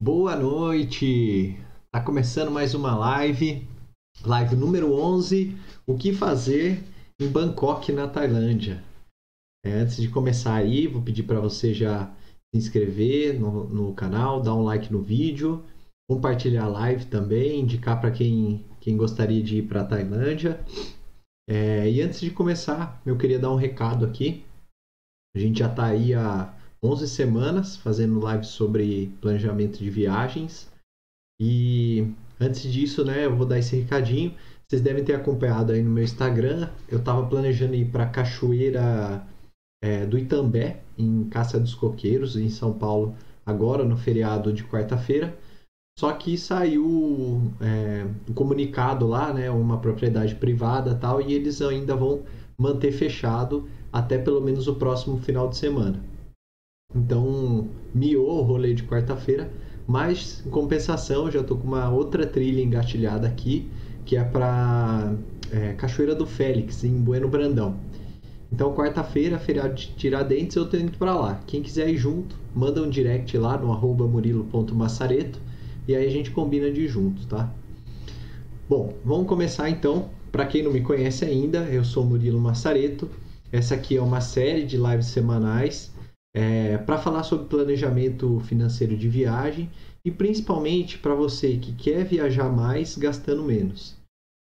Boa noite! Tá começando mais uma live, live número 11, o que fazer em Bangkok, na Tailândia. É, antes de começar aí, vou pedir para você já se inscrever no, no canal, dar um like no vídeo, compartilhar a live também, indicar para quem, quem gostaria de ir para a Tailândia. É, e antes de começar, eu queria dar um recado aqui. A gente já está aí há 11 semanas fazendo live sobre planejamento de viagens. E antes disso, né, eu vou dar esse recadinho. Vocês devem ter acompanhado aí no meu Instagram. Eu estava planejando ir para Cachoeira é, do Itambé, em Caça dos Coqueiros, em São Paulo, agora no feriado de quarta-feira. Só que saiu é, um comunicado lá, né, uma propriedade privada tal, e eles ainda vão manter fechado até pelo menos o próximo final de semana. Então, miou o rolê de quarta-feira, mas em compensação, já tô com uma outra trilha engatilhada aqui, que é para é, Cachoeira do Félix, em Bueno Brandão. Então, quarta-feira, feriado de Tiradentes, eu tô indo para lá. Quem quiser ir junto, manda um direct lá no arroba murilo.massareto e aí a gente combina de ir junto, tá? Bom, vamos começar então. Para quem não me conhece ainda, eu sou Murilo Massareto. Essa aqui é uma série de lives semanais é, para falar sobre planejamento financeiro de viagem e principalmente para você que quer viajar mais gastando menos.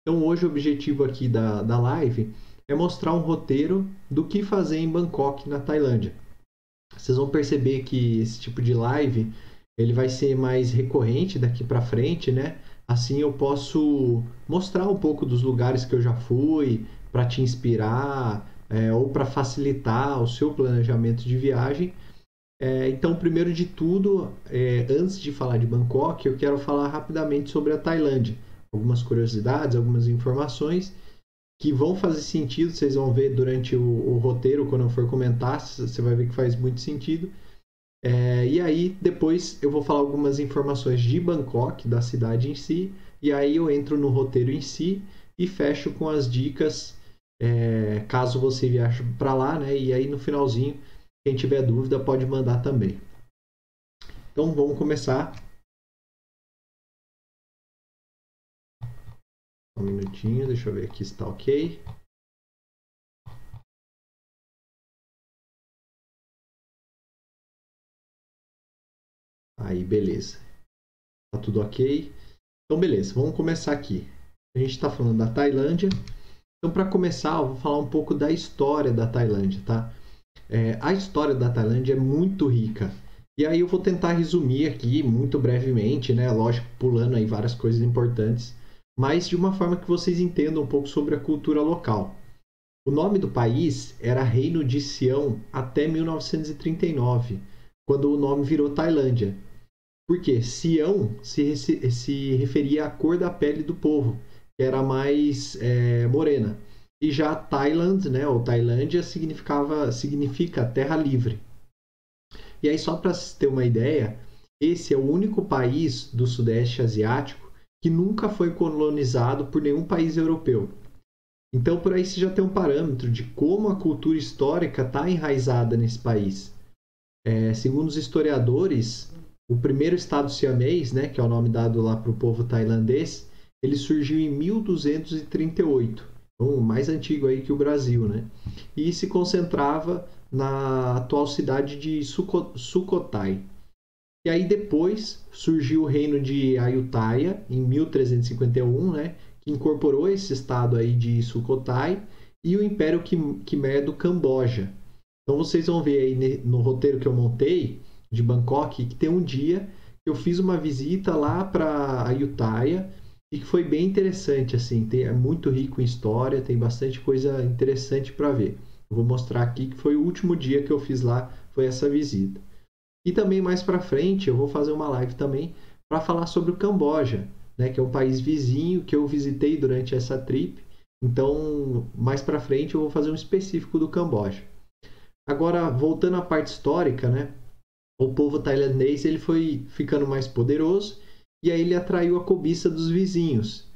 Então hoje o objetivo aqui da, da live é mostrar um roteiro do que fazer em Bangkok, na Tailândia. Vocês vão perceber que esse tipo de live ele vai ser mais recorrente daqui para frente, né? Assim eu posso mostrar um pouco dos lugares que eu já fui para te inspirar, é, ou para facilitar o seu planejamento de viagem. É, então, primeiro de tudo, é, antes de falar de Bangkok, eu quero falar rapidamente sobre a Tailândia. Algumas curiosidades, algumas informações que vão fazer sentido, vocês vão ver durante o, o roteiro, quando eu for comentar, você vai ver que faz muito sentido. É, e aí, depois eu vou falar algumas informações de Bangkok, da cidade em si, e aí eu entro no roteiro em si e fecho com as dicas é, caso você viaje para lá, né? E aí no finalzinho, quem tiver dúvida pode mandar também. Então vamos começar. Um minutinho, deixa eu ver aqui se está ok. Aí, beleza. Tá tudo ok. Então, beleza, vamos começar aqui. A gente está falando da Tailândia. Então, para começar, eu vou falar um pouco da história da Tailândia, tá? É, a história da Tailândia é muito rica. E aí eu vou tentar resumir aqui muito brevemente, né? Lógico, pulando aí várias coisas importantes, mas de uma forma que vocês entendam um pouco sobre a cultura local. O nome do país era Reino de Sião até 1939, quando o nome virou Tailândia. Por quê? Sião se, se referia à cor da pele do povo que era mais é, morena. E já Thailand, né, ou Tailândia, significava, significa terra livre. E aí, só para ter uma ideia, esse é o único país do Sudeste Asiático que nunca foi colonizado por nenhum país europeu. Então, por aí você já tem um parâmetro de como a cultura histórica está enraizada nesse país. É, segundo os historiadores, o primeiro estado siamês, né, que é o nome dado lá para o povo tailandês, ele surgiu em 1238, então mais antigo aí que o Brasil, né? E se concentrava na atual cidade de Sukhothai. E aí depois surgiu o reino de Ayutthaya em 1351, né? Que incorporou esse estado aí de Sukhothai e o Império Khmer do Camboja. Então vocês vão ver aí no roteiro que eu montei de Bangkok que tem um dia que eu fiz uma visita lá para Ayutthaya e que foi bem interessante, assim, tem, é muito rico em história, tem bastante coisa interessante para ver. Eu vou mostrar aqui que foi o último dia que eu fiz lá, foi essa visita. E também mais para frente eu vou fazer uma live também para falar sobre o Camboja, né, que é um país vizinho que eu visitei durante essa trip. Então, mais para frente eu vou fazer um específico do Camboja. Agora, voltando à parte histórica, né? O povo tailandês ele foi ficando mais poderoso e aí ele atraiu a cobiça dos vizinhos.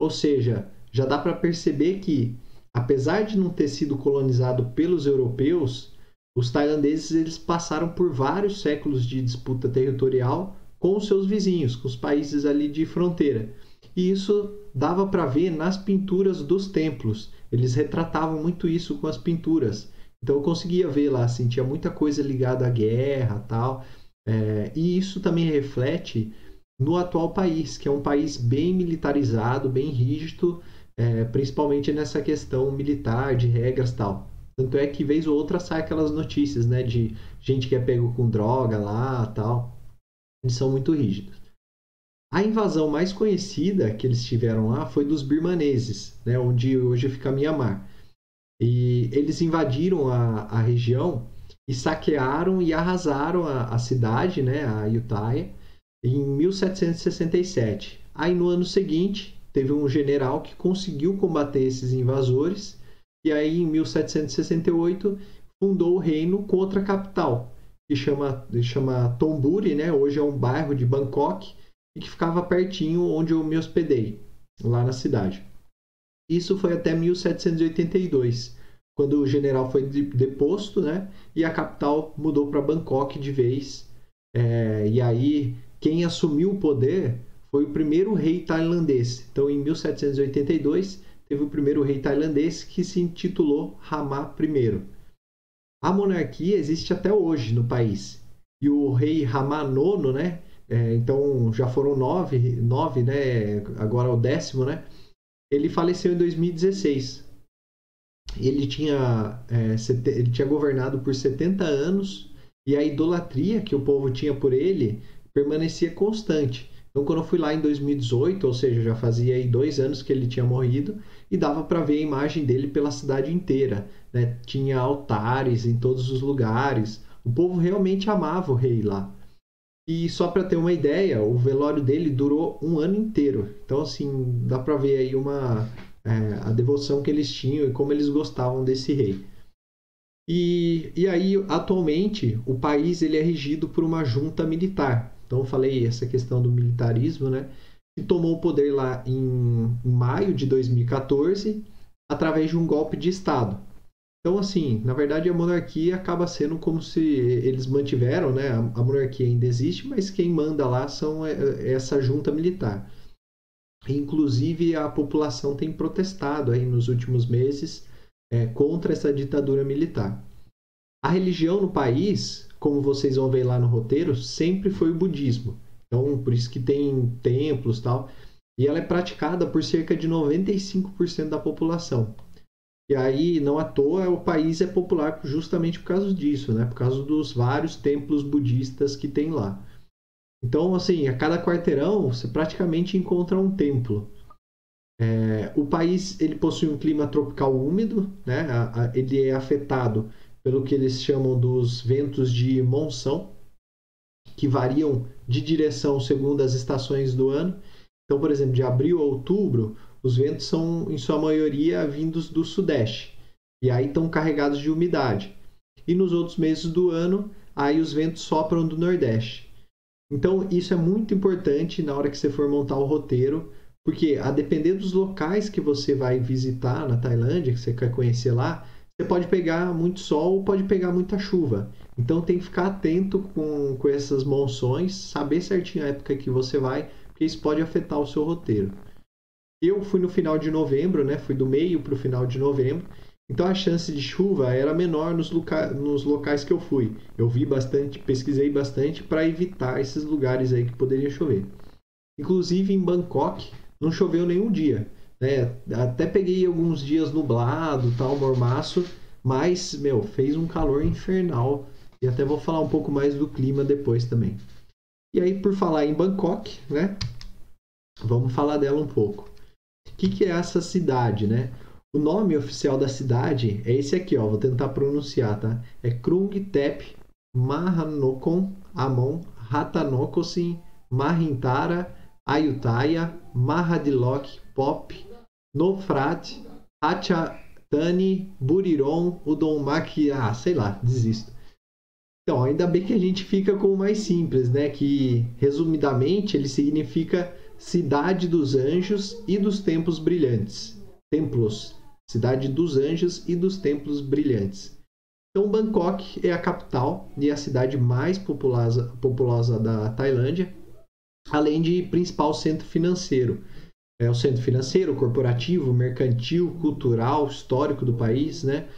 Ou seja, já dá para perceber que, apesar de não ter sido colonizado pelos europeus, os tailandeses eles passaram por vários séculos de disputa territorial com os seus vizinhos, com os países ali de fronteira. E isso dava para ver nas pinturas dos templos. Eles retratavam muito isso com as pinturas. Então eu conseguia ver lá, assim, tinha muita coisa ligada à guerra tal. É, e isso também reflete no atual país, que é um país bem militarizado, bem rígido, é, principalmente nessa questão militar, de regras tal. Tanto é que vez ou outra sai aquelas notícias, né, de gente que é pego com droga lá, tal. Eles são muito rígidos. A invasão mais conhecida que eles tiveram lá foi dos birmaneses, né, onde hoje fica Mianmar. E eles invadiram a, a região e saquearam e arrasaram a, a cidade, né, a Ayutthaya, em 1767. Aí no ano seguinte, teve um general que conseguiu combater esses invasores e aí em 1768 fundou o reino com outra capital, que chama, chama Tomburi, né? Hoje é um bairro de Bangkok e que ficava pertinho onde eu me hospedei, lá na cidade. Isso foi até 1782, quando o general foi deposto, né? E a capital mudou para Bangkok de vez. É, e aí quem assumiu o poder foi o primeiro rei tailandês. Então, em 1782, teve o primeiro rei tailandês que se intitulou Rama I. A monarquia existe até hoje no país. E o rei Rama IX, né? É, então já foram nove, nove, né? Agora o décimo, né? Ele faleceu em 2016. Ele tinha, é, ele tinha governado por 70 anos e a idolatria que o povo tinha por ele permanecia constante. Então, quando eu fui lá em 2018, ou seja, já fazia aí dois anos que ele tinha morrido, e dava para ver a imagem dele pela cidade inteira. Né? Tinha altares em todos os lugares. O povo realmente amava o rei lá. E só para ter uma ideia, o velório dele durou um ano inteiro. Então, assim, dá para ver aí uma é, a devoção que eles tinham e como eles gostavam desse rei. E, e aí, atualmente, o país ele é regido por uma junta militar. Então, eu falei essa questão do militarismo, né? Que tomou o poder lá em, maio de 2014, através de um golpe de Estado. Então, assim, na verdade, a monarquia acaba sendo como se eles mantiveram, né? A, a monarquia ainda existe, mas quem manda lá são é, é, essa junta militar. Inclusive, a população tem protestado aí nos últimos meses é, contra essa ditadura militar. A religião no país como vocês vão ver lá no roteiro, sempre foi o budismo. Então, por isso que tem templos tal. E ela é praticada por cerca de 95% da população. E aí, não à toa, o país é popular justamente por causa disso, né? Por causa dos vários templos budistas que tem lá. Então, assim, a cada quarteirão você praticamente encontra um templo. É, o país ele possui um clima tropical úmido, né? ele é afetado pelo que eles chamam dos ventos de monção, que variam de direção segundo as estações do ano. Então, por exemplo, de abril a outubro, os ventos são, em sua maioria, vindos do sudeste, e aí estão carregados de umidade. E nos outros meses do ano, aí os ventos sopram do nordeste. Então, isso é muito importante na hora que você for montar o roteiro, porque a depender dos locais que você vai visitar na Tailândia, que você quer conhecer lá, você pode pegar muito sol ou pode pegar muita chuva. Então tem que ficar atento com, com essas monções, saber certinho a época que você vai, porque isso pode afetar o seu roteiro. Eu fui no final de novembro, né? Fui do meio para o final de novembro. Então a chance de chuva era menor nos, loca nos locais que eu fui. Eu vi bastante, pesquisei bastante para evitar esses lugares aí que poderia chover. Inclusive em Bangkok não choveu nenhum dia. Né? Até peguei alguns dias nublado, tal, mormaço, mas, meu, fez um calor infernal. E até vou falar um pouco mais do clima depois também. E aí, por falar em Bangkok, né? Vamos falar dela um pouco. O que, que é essa cidade, né? O nome oficial da cidade é esse aqui, ó. Vou tentar pronunciar, tá? É Krung Thep Mahanokon Amon Ratanokosin Mahintara Ayutthaya Mahadilok Pop Nofrat, Hachatani, Buriron, Udomaki, ah, sei lá, desisto. Então, ainda bem que a gente fica com o mais simples, né? Que, resumidamente, ele significa cidade dos anjos e dos templos brilhantes. Templos. Cidade dos anjos e dos templos brilhantes. Então, Bangkok é a capital e a cidade mais populosa, populosa da Tailândia. além de principal centro financeiro. É o centro financeiro, corporativo, mercantil, cultural, histórico do país, né?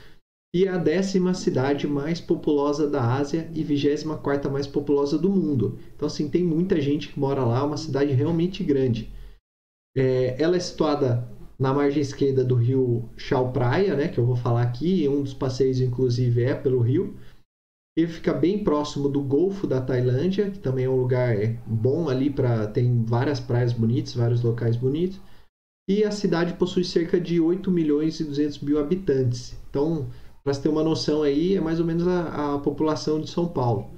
E é a décima cidade mais populosa da Ásia e vigésima quarta mais populosa do mundo. Então, assim, tem muita gente que mora lá, é uma cidade realmente grande. É, ela é situada na margem esquerda do rio Chao Praia, né, que eu vou falar aqui, um dos passeios inclusive é pelo rio. Ele fica bem próximo do Golfo da Tailândia, que também é um lugar é, bom ali para tem várias praias bonitas, vários locais bonitos. E a cidade possui cerca de 8 milhões e 200 mil habitantes. Então, para você ter uma noção aí, é mais ou menos a, a população de São Paulo.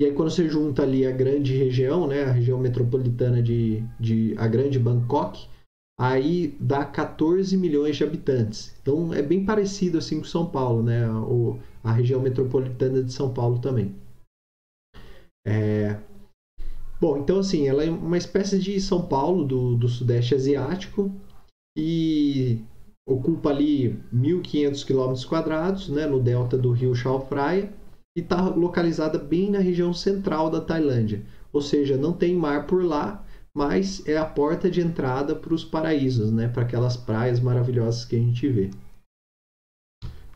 E aí quando você junta ali a grande região, né, a região metropolitana de, de a grande Bangkok, aí dá 14 milhões de habitantes. Então é bem parecido assim com São Paulo, né, o, a região metropolitana de São Paulo também. É... Bom, então assim, ela é uma espécie de São Paulo do, do Sudeste Asiático e ocupa ali 1.500 km quadrados, né, no delta do rio Chao Phraya e está localizada bem na região central da Tailândia. Ou seja, não tem mar por lá, mas é a porta de entrada para os paraísos, né? para aquelas praias maravilhosas que a gente vê.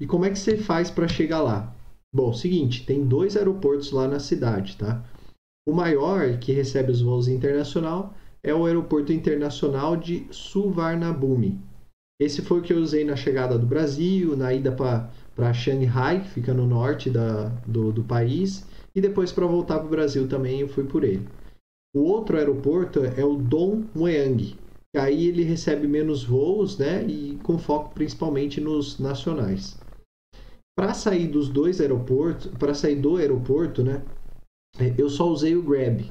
E como é que você faz para chegar lá? Bom, seguinte, tem dois aeroportos lá na cidade, tá? O maior, que recebe os voos internacional, é o Aeroporto Internacional de Suvarnabhumi. Esse foi o que eu usei na chegada do Brasil, na ida para Shanghai, que fica no norte da, do, do país, e depois para voltar para o Brasil também eu fui por ele. O outro aeroporto é o Dong Mueang, que aí ele recebe menos voos, né, e com foco principalmente nos nacionais. Para sair dos dois aeroportos, para sair do aeroporto, né, eu só usei o Grab.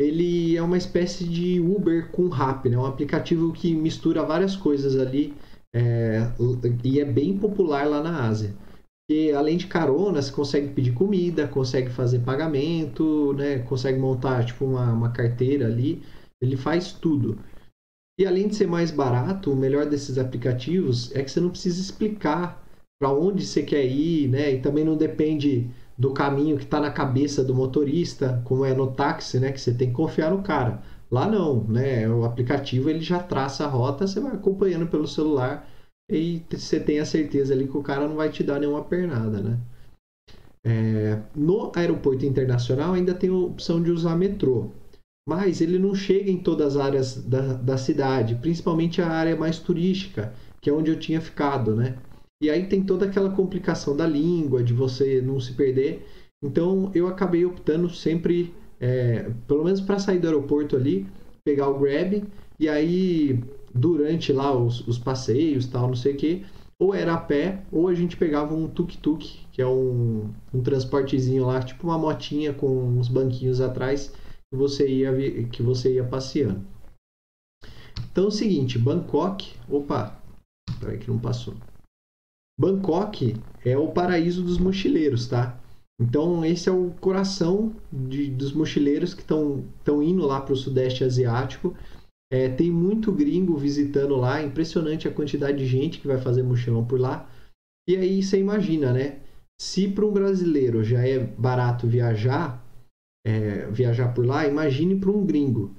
Ele é uma espécie de Uber com Rap, né, um aplicativo que mistura várias coisas ali é, e é bem popular lá na Ásia. E além de carona, você consegue pedir comida, consegue fazer pagamento, né? consegue montar tipo uma, uma carteira ali. Ele faz tudo. E além de ser mais barato, o melhor desses aplicativos é que você não precisa explicar para onde você quer ir, né? E também não depende do caminho que está na cabeça do motorista, como é no táxi, né? Que você tem que confiar no cara. Lá não, né? O aplicativo ele já traça a rota, você vai acompanhando pelo celular e você tem a certeza ali que o cara não vai te dar nenhuma pernada, né? É, no aeroporto internacional ainda tem a opção de usar metrô, mas ele não chega em todas as áreas da, da cidade, principalmente a área mais turística, que é onde eu tinha ficado, né? E aí tem toda aquela complicação da língua, de você não se perder. Então eu acabei optando sempre é, pelo menos para sair do aeroporto ali, pegar o Grab e aí durante lá os, os passeios tal, não sei o que, ou era a pé ou a gente pegava um tuk-tuk, que é um, um transportezinho lá, tipo uma motinha com uns banquinhos atrás que você ia que você ia passeando. Então é o seguinte, Bangkok, opa, peraí que não passou. Bangkok é o paraíso dos mochileiros, tá? Então, esse é o coração de, dos mochileiros que estão indo lá para o Sudeste Asiático. É, tem muito gringo visitando lá, impressionante a quantidade de gente que vai fazer mochilão por lá. E aí você imagina, né? Se para um brasileiro já é barato viajar, é, viajar por lá, imagine para um gringo.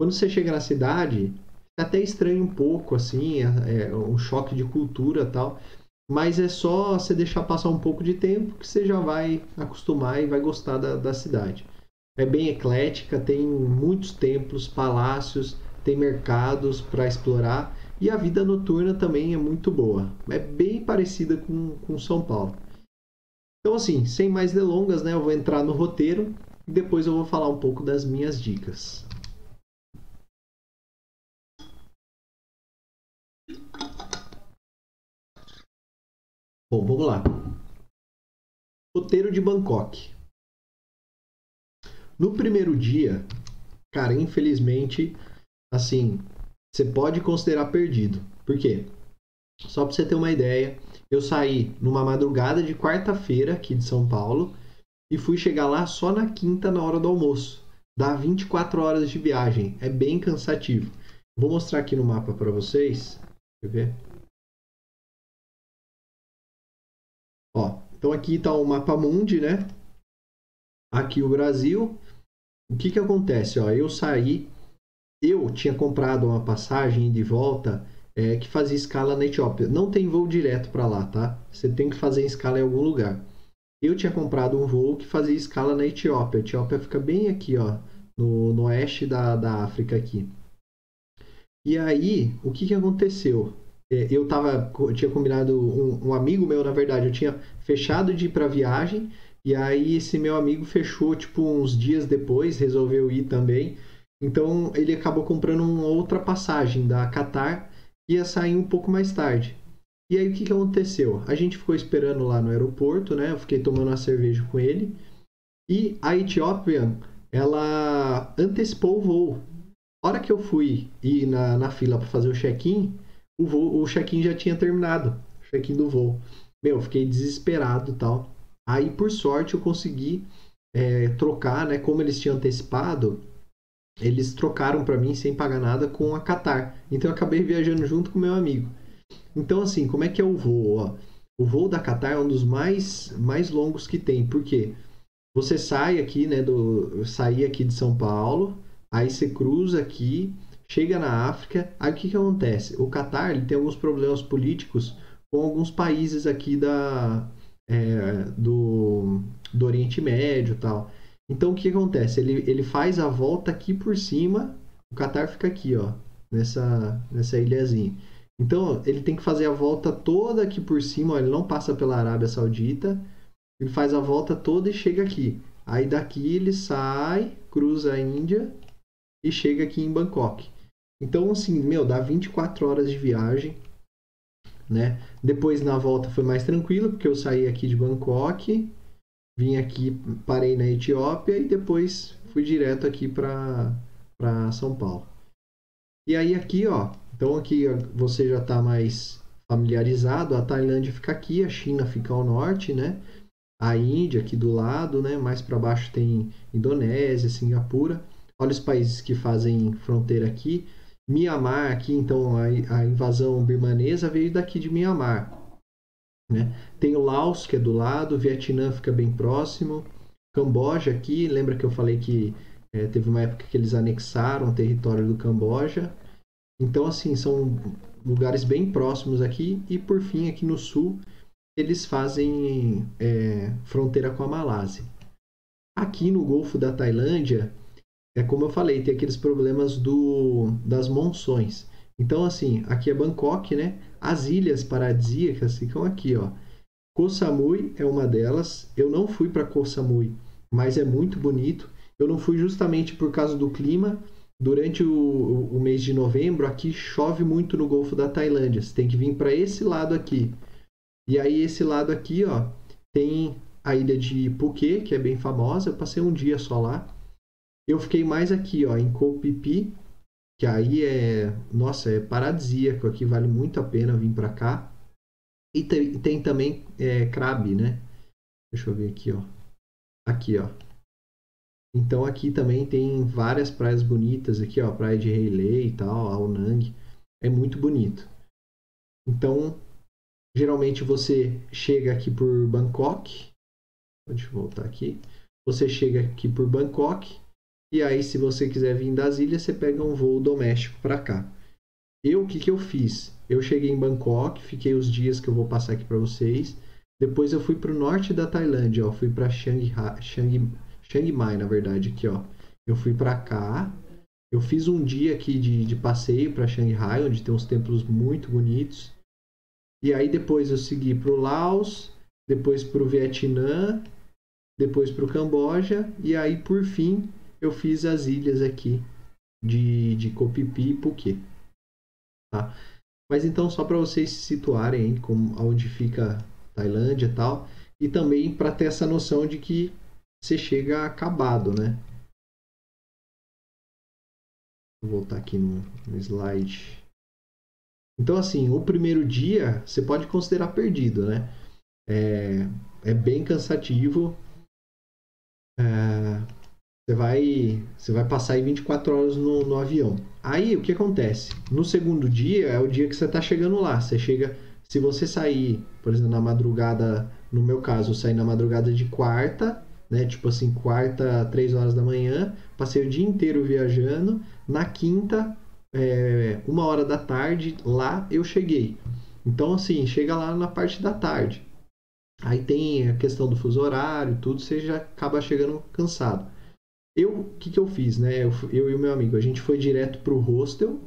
Quando você chega na cidade, é até estranha um pouco, assim, é, é um choque de cultura tal. Mas é só você deixar passar um pouco de tempo que você já vai acostumar e vai gostar da, da cidade. É bem eclética, tem muitos templos, palácios, tem mercados para explorar e a vida noturna também é muito boa. É bem parecida com, com São Paulo. Então, assim, sem mais delongas, né, eu vou entrar no roteiro e depois eu vou falar um pouco das minhas dicas. Bom, vamos lá. Roteiro de Bangkok. No primeiro dia, cara, infelizmente, assim, você pode considerar perdido. Por quê? Só para você ter uma ideia, eu saí numa madrugada de quarta-feira aqui de São Paulo e fui chegar lá só na quinta na hora do almoço. Dá 24 horas de viagem, é bem cansativo. Vou mostrar aqui no mapa para vocês. Quer ver? Ó, então aqui está o mapa mundi, né? Aqui o Brasil. o que que acontece? Ó, eu saí, eu tinha comprado uma passagem de volta é, que fazia escala na Etiópia. Não tem voo direto para lá, tá? Você tem que fazer escala em algum lugar. Eu tinha comprado um voo que fazia escala na Etiópia. A Etiópia fica bem aqui, ó, no, no oeste da, da África aqui. E aí, o que, que aconteceu? É, eu tava, eu tinha combinado um, um, amigo meu, na verdade, eu tinha fechado de ir para viagem e aí esse meu amigo fechou tipo uns dias depois, resolveu ir também. Então ele acabou comprando uma outra passagem da Qatar que ia sair um pouco mais tarde. E aí o que, que aconteceu? A gente ficou esperando lá no aeroporto, né? Eu fiquei tomando uma cerveja com ele. E a Ethiopian, ela antecipou o voo. A hora que eu fui ir na, na fila para fazer o check-in, o, o check-in já tinha terminado. O check-in do voo. Meu, eu fiquei desesperado tal. Aí, por sorte, eu consegui é, trocar, né? Como eles tinham antecipado, eles trocaram para mim sem pagar nada com a Qatar. Então, eu acabei viajando junto com meu amigo. Então, assim, como é que é o voo? Ó? O voo da Qatar é um dos mais, mais longos que tem. Por quê? Você sai aqui, né? Do, sair aqui de São Paulo, aí você cruza aqui, chega na África. Aí o que, que acontece? O Qatar ele tem alguns problemas políticos com alguns países aqui da, é, do, do Oriente Médio tal. Então o que acontece? Ele, ele faz a volta aqui por cima, o Qatar fica aqui, ó, nessa, nessa ilhazinha. Então ele tem que fazer a volta toda aqui por cima, ó, ele não passa pela Arábia Saudita, ele faz a volta toda e chega aqui. Aí daqui ele sai, cruza a Índia e chega aqui em Bangkok. Então, assim, meu, dá 24 horas de viagem né? Depois na volta foi mais tranquilo, porque eu saí aqui de Bangkok, vim aqui, parei na Etiópia e depois fui direto aqui para São Paulo. E aí aqui, ó, então aqui você já está mais familiarizado, a Tailândia fica aqui, a China fica ao norte, né? A Índia aqui do lado, né? Mais para baixo tem Indonésia, Singapura. Olha os países que fazem fronteira aqui. Mianmar aqui, então a, a invasão birmanesa veio daqui de Mianmar. Né? Tem o Laos, que é do lado, o Vietnã fica bem próximo, Camboja aqui, lembra que eu falei que é, teve uma época que eles anexaram o território do Camboja. Então, assim, são lugares bem próximos aqui. E, por fim, aqui no sul, eles fazem é, fronteira com a Malásia. Aqui no Golfo da Tailândia, é como eu falei, tem aqueles problemas do, das monções. Então, assim, aqui é Bangkok, né? As ilhas paradisíacas ficam aqui, ó. Koh Samui é uma delas. Eu não fui para Koh Samui, mas é muito bonito. Eu não fui justamente por causa do clima. Durante o, o mês de novembro, aqui chove muito no Golfo da Tailândia. Você tem que vir para esse lado aqui. E aí, esse lado aqui, ó, tem a ilha de Phuket, que é bem famosa. Eu passei um dia só lá. Eu fiquei mais aqui, ó, em Copipi, que aí é, nossa, é paradisíaco, aqui vale muito a pena vir para cá. E tem, tem também é, Krabi, né? Deixa eu ver aqui, ó. Aqui, ó. Então aqui também tem várias praias bonitas aqui, ó, praia de Heilei e tal, Aonang. É muito bonito. Então, geralmente você chega aqui por Bangkok. Deixa eu voltar aqui. Você chega aqui por Bangkok e aí, se você quiser vir das ilhas, você pega um voo doméstico para cá. Eu, o que, que eu fiz? Eu cheguei em Bangkok, fiquei os dias que eu vou passar aqui para vocês. Depois eu fui para o norte da Tailândia, ó, fui para Chiang, Chiang, Chiang Mai, na verdade, aqui, ó. Eu fui para cá. Eu fiz um dia aqui de, de passeio para Shanghai, onde tem uns templos muito bonitos. E aí depois eu segui para o Laos, depois para o Vietnã, depois para o Camboja e aí por fim eu fiz as ilhas aqui de, de Copipi e Phuket. Tá? Mas então, só para vocês se situarem hein, como, onde fica Tailândia e tal, e também para ter essa noção de que você chega acabado, né? Vou voltar aqui no, no slide. Então, assim, o primeiro dia você pode considerar perdido, né? É, é bem cansativo. É, você vai, você vai passar aí 24 horas no, no avião. Aí o que acontece? No segundo dia é o dia que você está chegando lá. Você chega, se você sair, por exemplo, na madrugada, no meu caso, eu saí na madrugada de quarta, né? Tipo assim, quarta, três horas da manhã, passei o dia inteiro viajando. Na quinta, é, uma hora da tarde, lá eu cheguei. Então, assim, chega lá na parte da tarde. Aí tem a questão do fuso horário, tudo, você já acaba chegando cansado. Eu, o que, que eu fiz, né? Eu, eu e o meu amigo, a gente foi direto pro hostel.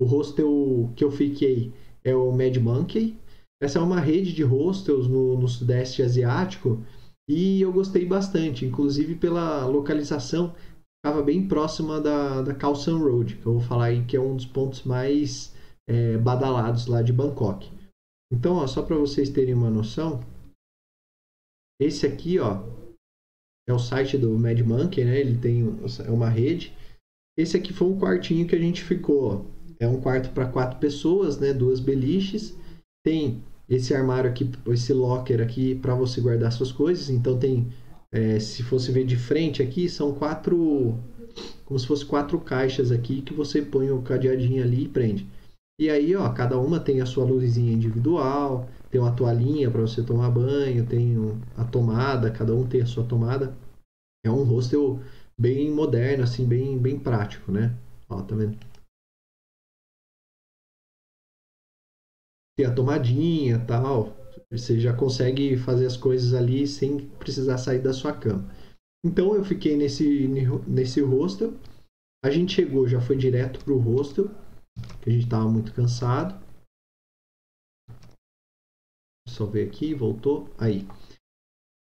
O hostel que eu fiquei é o Mad Monkey. Essa é uma rede de hostels no, no Sudeste Asiático e eu gostei bastante, inclusive pela localização, estava bem próxima da, da Khao San Road, que eu vou falar aí que é um dos pontos mais é, badalados lá de Bangkok. Então, ó, só para vocês terem uma noção, esse aqui, ó, é o site do Mad Monkey, né? Ele tem é uma rede. Esse aqui foi um quartinho que a gente ficou. É um quarto para quatro pessoas, né? Duas beliches. Tem esse armário aqui, esse locker aqui para você guardar suas coisas. Então tem, é, se fosse ver de frente aqui, são quatro, como se fosse quatro caixas aqui que você põe o cadeadinho ali e prende. E aí, ó, cada uma tem a sua luzinha individual, tem uma toalhinha para você tomar banho, tem a tomada, cada um tem a sua tomada. É um hostel bem moderno, assim, bem, bem prático, né? Ó, tá vendo? Tem a tomadinha tal. Você já consegue fazer as coisas ali sem precisar sair da sua cama. Então eu fiquei nesse, nesse hostel. A gente chegou, já foi direto pro hostel, que a gente estava muito cansado. Só ver aqui, voltou. Aí.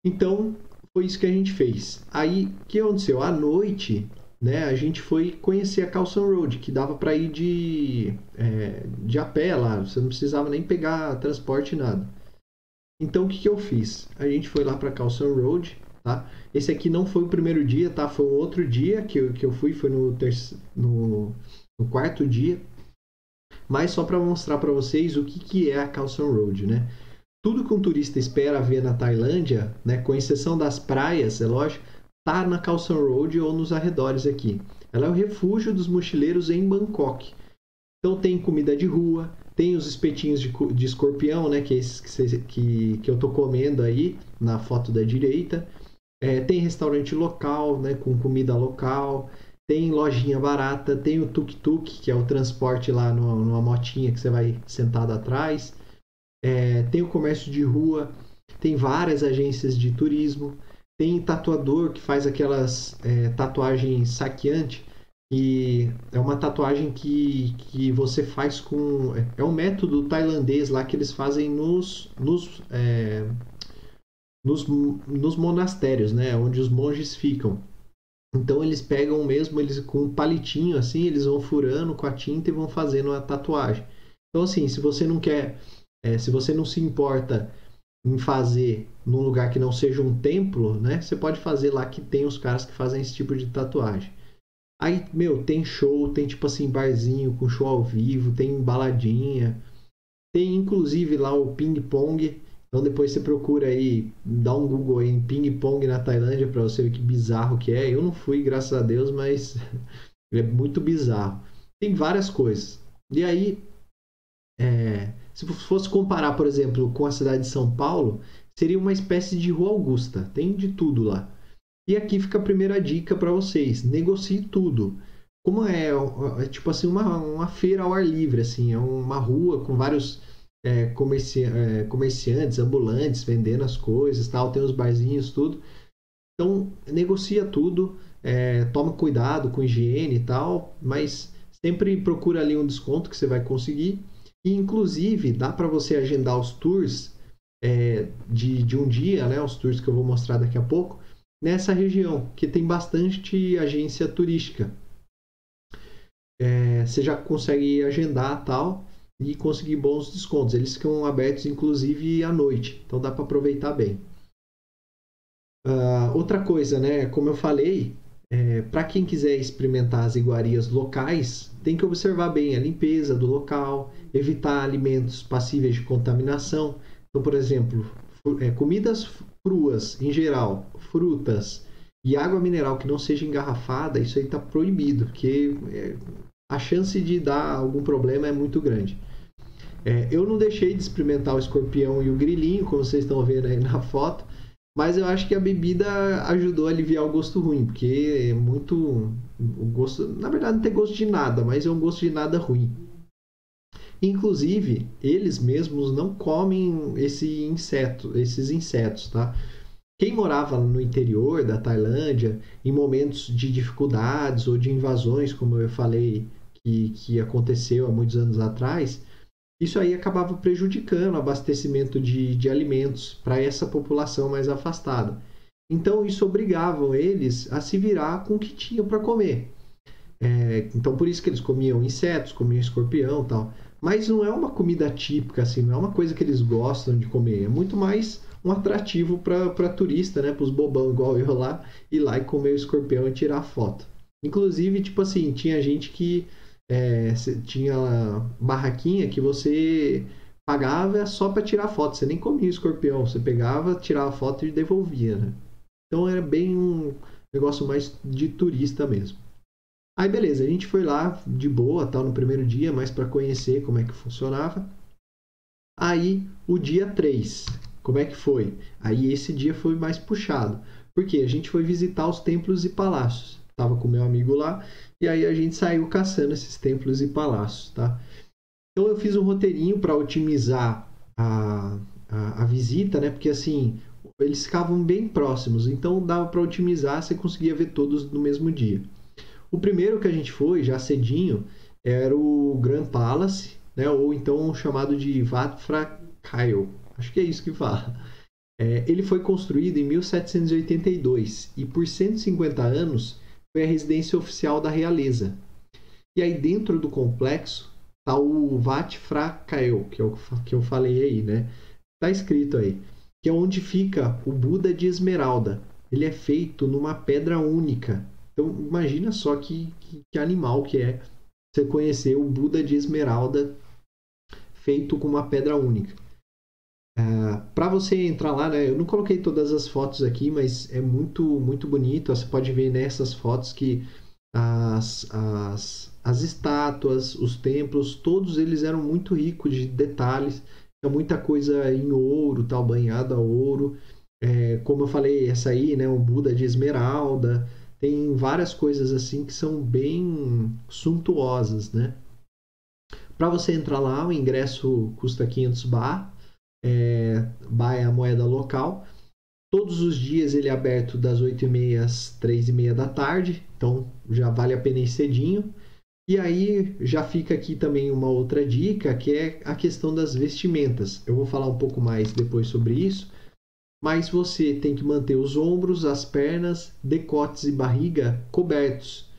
Então, foi isso que a gente fez. Aí, o que aconteceu? À noite, né, a gente foi conhecer a Calson Road, que dava para ir de, é, de a pé lá, você não precisava nem pegar transporte nada. Então o que, que eu fiz? A gente foi lá para Calson Road, tá? Esse aqui não foi o primeiro dia, tá? Foi um outro dia que eu, que eu fui, foi no, terceiro, no, no quarto dia. Mas só para mostrar para vocês o que, que é a Calson Road, né? Tudo que um turista espera ver na Tailândia, né, com exceção das praias, é lógico, tá na Calçon Road ou nos arredores aqui. Ela é o refúgio dos mochileiros em Bangkok. Então tem comida de rua, tem os espetinhos de, de escorpião, né, que, é esses que, que, que eu tô comendo aí na foto da direita. É, tem restaurante local, né, com comida local. Tem lojinha barata, tem o tuk-tuk, que é o transporte lá numa, numa motinha que você vai sentado atrás. É, tem o comércio de rua, tem várias agências de turismo. Tem tatuador que faz aquelas é, tatuagens saqueante, e é uma tatuagem que, que você faz com. É um método tailandês lá que eles fazem nos, nos, é, nos, nos monastérios, né? Onde os monges ficam. Então eles pegam mesmo, eles com um palitinho assim, eles vão furando com a tinta e vão fazendo a tatuagem. Então assim, se você não quer, é, se você não se importa em fazer num lugar que não seja um templo, né? Você pode fazer lá que tem os caras que fazem esse tipo de tatuagem. Aí, meu, tem show, tem tipo assim, barzinho com show ao vivo, tem baladinha. Tem inclusive lá o ping-pong. Então depois você procura aí, dá um Google aí em ping-pong na Tailândia para você ver que bizarro que é. Eu não fui, graças a Deus, mas é muito bizarro. Tem várias coisas. E aí, é, se fosse comparar, por exemplo, com a cidade de São Paulo, seria uma espécie de rua Augusta. Tem de tudo lá. E aqui fica a primeira dica para vocês: negocie tudo. Como é, é tipo assim uma, uma feira ao ar livre, assim, é uma rua com vários é, comerci é, comerciantes, ambulantes vendendo as coisas, tal, tem os barzinhos, tudo. Então negocia tudo, é, toma cuidado com higiene e tal, mas sempre procura ali um desconto que você vai conseguir. E, inclusive, dá para você agendar os tours é, de, de um dia, né, os tours que eu vou mostrar daqui a pouco, nessa região, que tem bastante agência turística. É, você já consegue agendar tal e conseguir bons descontos. Eles ficam abertos, inclusive, à noite, então dá para aproveitar bem. Uh, outra coisa, né? Como eu falei, é, para quem quiser experimentar as iguarias locais, tem que observar bem a limpeza do local, evitar alimentos passíveis de contaminação. Então, por exemplo, é, comidas cruas em geral, frutas e água mineral que não seja engarrafada, isso aí está proibido, porque é, a chance de dar algum problema é muito grande. É, eu não deixei de experimentar o escorpião e o grilinho, como vocês estão vendo aí na foto. Mas eu acho que a bebida ajudou a aliviar o gosto ruim, porque é muito. O gosto. Na verdade, não tem gosto de nada, mas é um gosto de nada ruim. Inclusive, eles mesmos não comem esse inseto, esses insetos, tá? Quem morava no interior da Tailândia, em momentos de dificuldades ou de invasões, como eu falei que, que aconteceu há muitos anos atrás, isso aí acabava prejudicando o abastecimento de, de alimentos para essa população mais afastada. Então, isso obrigava eles a se virar com o que tinham para comer. É, então, por isso que eles comiam insetos, comiam escorpião tal. Mas não é uma comida típica, assim, não é uma coisa que eles gostam de comer. É muito mais um atrativo para turista, né? Para os bobão igual eu lá, ir lá e comer o escorpião e tirar foto. Inclusive, tipo assim, tinha gente que é, tinha barraquinha que você pagava só para tirar foto. Você nem comia escorpião, você pegava, tirava foto e devolvia, né? Então era bem um negócio mais de turista mesmo. Aí beleza, a gente foi lá de boa, tal, no primeiro dia, mas para conhecer como é que funcionava. Aí o dia 3, como é que foi? Aí esse dia foi mais puxado, porque a gente foi visitar os templos e palácios. Tava com meu amigo lá e aí a gente saiu caçando esses templos e palácios, tá? Então eu fiz um roteirinho para otimizar a, a, a, visita, né? Porque assim, eles ficavam bem próximos, então dava para otimizar, você conseguia ver todos no mesmo dia. O primeiro que a gente foi, já cedinho, era o Grand Palace, né? Ou então chamado de Phra Kaeo. Acho que é isso que fala. É, ele foi construído em 1782 e por 150 anos foi a residência oficial da realeza. E aí dentro do complexo tá o Wat Phra Kaeo, que eu, que eu falei aí, né? Tá escrito aí, que é onde fica o Buda de Esmeralda. Ele é feito numa pedra única. Então imagina só que, que, que animal que é você conhecer o Buda de Esmeralda feito com uma pedra única. Uh, é, para você entrar lá, né, eu não coloquei todas as fotos aqui, mas é muito muito bonito. Você pode ver nessas fotos que as, as, as estátuas, os templos, todos eles eram muito ricos de detalhes. Tinha muita coisa em ouro, tal, banhada a ouro. É, como eu falei, essa aí, né, o Buda de esmeralda. Tem várias coisas assim que são bem suntuosas, né? Para você entrar lá, o ingresso custa 500 baht é, é a moeda local. Todos os dias ele é aberto das 8h30 às 3h30 da tarde, então já vale a pena ir cedinho. E aí já fica aqui também uma outra dica, que é a questão das vestimentas. Eu vou falar um pouco mais depois sobre isso, mas você tem que manter os ombros, as pernas, decotes e barriga cobertos.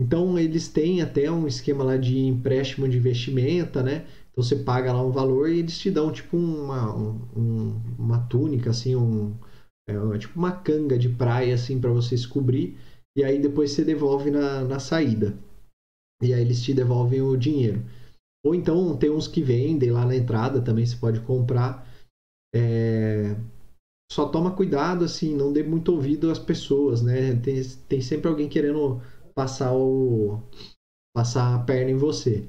Então eles têm até um esquema lá de empréstimo de vestimenta, né? Você paga lá um valor e eles te dão tipo uma, um, uma túnica, assim, um, é, tipo uma canga de praia, assim, para você cobrir. E aí depois você devolve na, na saída. E aí eles te devolvem o dinheiro. Ou então tem uns que vendem lá na entrada também, você pode comprar. É... Só toma cuidado, assim, não dê muito ouvido às pessoas, né? Tem, tem sempre alguém querendo passar o passar a perna em você.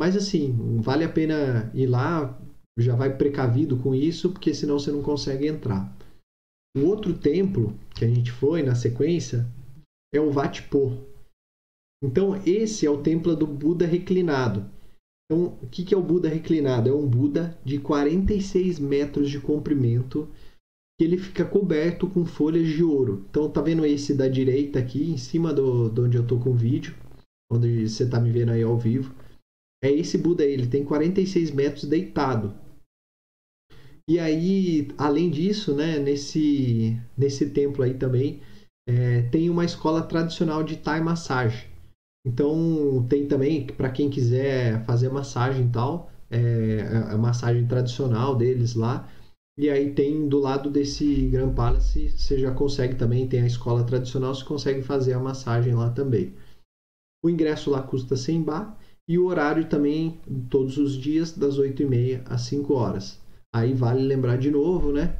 Mas assim, vale a pena ir lá, já vai precavido com isso, porque senão você não consegue entrar. O outro templo que a gente foi na sequência é o Wat Po. Então, esse é o templo do Buda reclinado. Então, o que é o Buda reclinado? É um Buda de 46 metros de comprimento que ele fica coberto com folhas de ouro. Então, tá vendo esse da direita aqui, em cima do, de onde eu tô com o vídeo, onde você tá me vendo aí ao vivo é esse Buda aí, ele tem 46 metros deitado. E aí, além disso, né, nesse, nesse templo aí também, é, tem uma escola tradicional de Thai massagem. Então, tem também, para quem quiser fazer massagem e tal, é, a massagem tradicional deles lá. E aí tem do lado desse Grand Palace, você já consegue também, tem a escola tradicional, você consegue fazer a massagem lá também. O ingresso lá custa 100 baht e o horário também, todos os dias, das 8h30 às 5 horas. Aí vale lembrar de novo, né?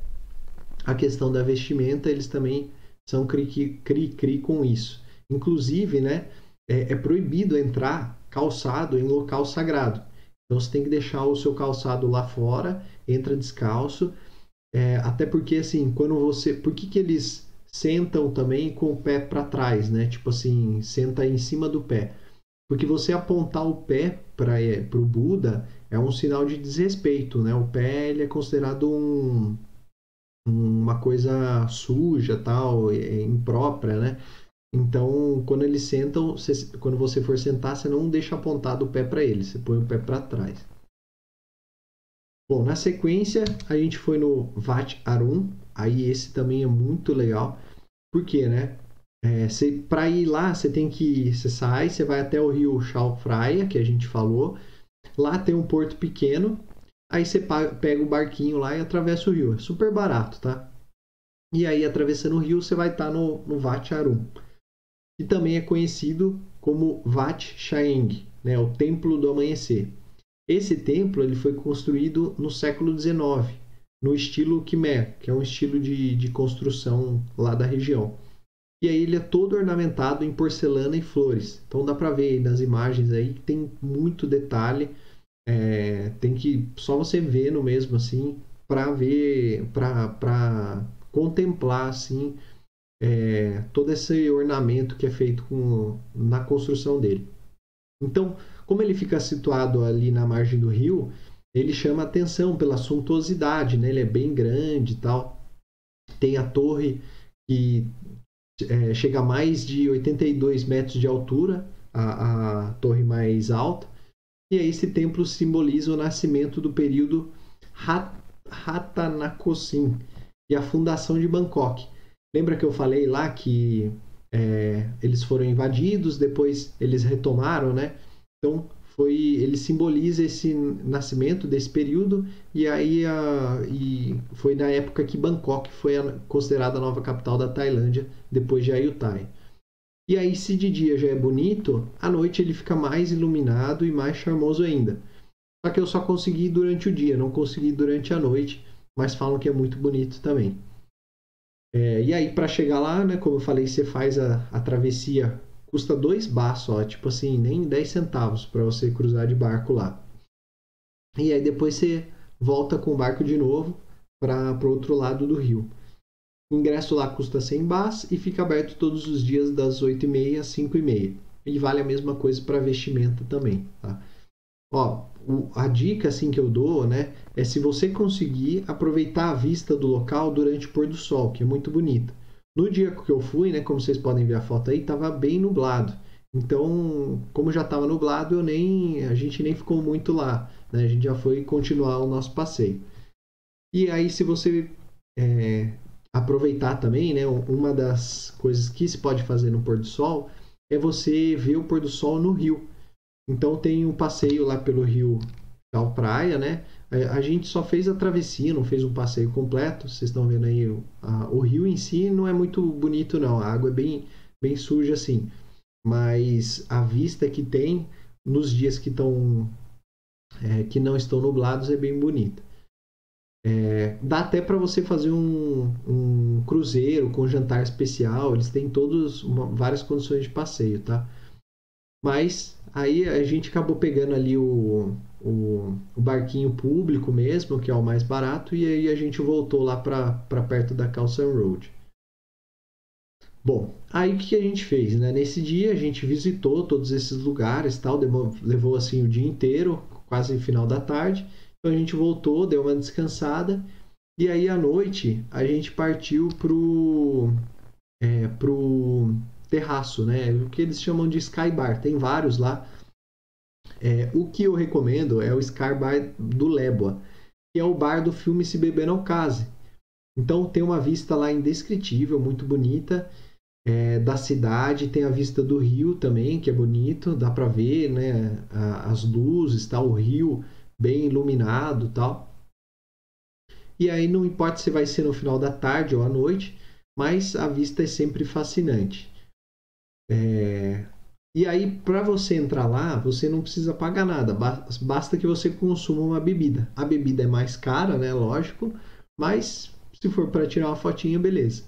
A questão da vestimenta, eles também são cri-cri com isso. Inclusive, né? É, é proibido entrar calçado em local sagrado. Então você tem que deixar o seu calçado lá fora, entra descalço. É, até porque, assim, quando você. Por que, que eles sentam também com o pé para trás, né? Tipo assim, senta em cima do pé. Porque você apontar o pé para é, o Buda é um sinal de desrespeito, né? O pé ele é considerado um, uma coisa suja, tal, é imprópria, né? Então, quando eles sentam, você, quando você for sentar, você não deixa apontado o pé para eles, você põe o pé para trás. Bom, na sequência, a gente foi no Vat Arun, aí esse também é muito legal, porque, né? É, para ir lá, você tem que. Você sai, você vai até o rio Chalfraia, que a gente falou. Lá tem um porto pequeno. Aí você pega o barquinho lá e atravessa o rio. É super barato, tá? E aí, atravessando o rio, você vai estar tá no, no Vat Arun que também é conhecido como Wat Chaeng, né, o Templo do Amanhecer. Esse templo ele foi construído no século XIX, no estilo Khmer, que é um estilo de, de construção lá da região. E aí ele é todo ornamentado em porcelana e flores. Então dá para ver nas imagens aí que tem muito detalhe. É, tem que só você ver no mesmo assim para ver, para contemplar assim é, todo esse ornamento que é feito com, na construção dele. Então, como ele fica situado ali na margem do rio, ele chama atenção pela suntuosidade, né? Ele é bem grande e tal. Tem a torre que é, chega a mais de 82 metros de altura, a, a torre mais alta. E aí esse templo simboliza o nascimento do período Ratanakosin e a fundação de Bangkok. Lembra que eu falei lá que é, eles foram invadidos, depois eles retomaram, né? Então foi, ele simboliza esse nascimento desse período e aí a, e foi na época que Bangkok foi a, considerada a nova capital da Tailândia depois de Ayutthaya. E aí se de dia já é bonito, à noite ele fica mais iluminado e mais charmoso ainda. Só que eu só consegui durante o dia, não consegui durante a noite, mas falam que é muito bonito também. É, e aí, para chegar lá, né, como eu falei, você faz a, a travessia, custa dois bar só, tipo assim, nem 10 centavos para você cruzar de barco lá. E aí depois você volta com o barco de novo para o outro lado do rio. O ingresso lá custa 100 bahs e fica aberto todos os dias das 8h30 às 5h30. E vale a mesma coisa para vestimenta também. Tá? Ó, o, a dica assim que eu dou, né, é se você conseguir aproveitar a vista do local durante o pôr do sol, que é muito bonita. No dia que eu fui, né, como vocês podem ver a foto aí, estava bem nublado. Então, como já estava nublado, eu nem a gente nem ficou muito lá, né? A gente já foi continuar o nosso passeio. E aí, se você é, aproveitar também, né, uma das coisas que se pode fazer no pôr do sol é você ver o pôr do sol no rio. Então tem um passeio lá pelo rio Cal Praia, né? A gente só fez a travessia, não fez um passeio completo. Vocês estão vendo aí o, a, o rio em si não é muito bonito não. A água é bem bem suja assim, mas a vista que tem nos dias que estão é, que não estão nublados é bem bonita. É, dá até para você fazer um, um, cruzeiro com jantar especial. Eles têm todos uma, várias condições de passeio, tá? Mas aí a gente acabou pegando ali o, o, o, barquinho público mesmo, que é o mais barato, e aí a gente voltou lá para perto da Calson Road. Bom, aí o que a gente fez? Né? Nesse dia a gente visitou todos esses lugares, tal, levou assim o dia inteiro, quase final da tarde. Então a gente voltou, deu uma descansada, e aí à noite a gente partiu pro, é, pro terraço, né? O que eles chamam de Sky Bar. Tem vários lá. É, o que eu recomendo é o Sky Bar do Leboa, que é o bar do filme Se Beber Não Case. Então tem uma vista lá indescritível, muito bonita. É, da cidade, tem a vista do rio também, que é bonito, dá para ver né, as luzes, tá, o rio bem iluminado tal. E aí não importa se vai ser no final da tarde ou à noite, mas a vista é sempre fascinante. É... E aí, para você entrar lá, você não precisa pagar nada, basta que você consuma uma bebida. A bebida é mais cara, né? Lógico, mas se for para tirar uma fotinha, beleza.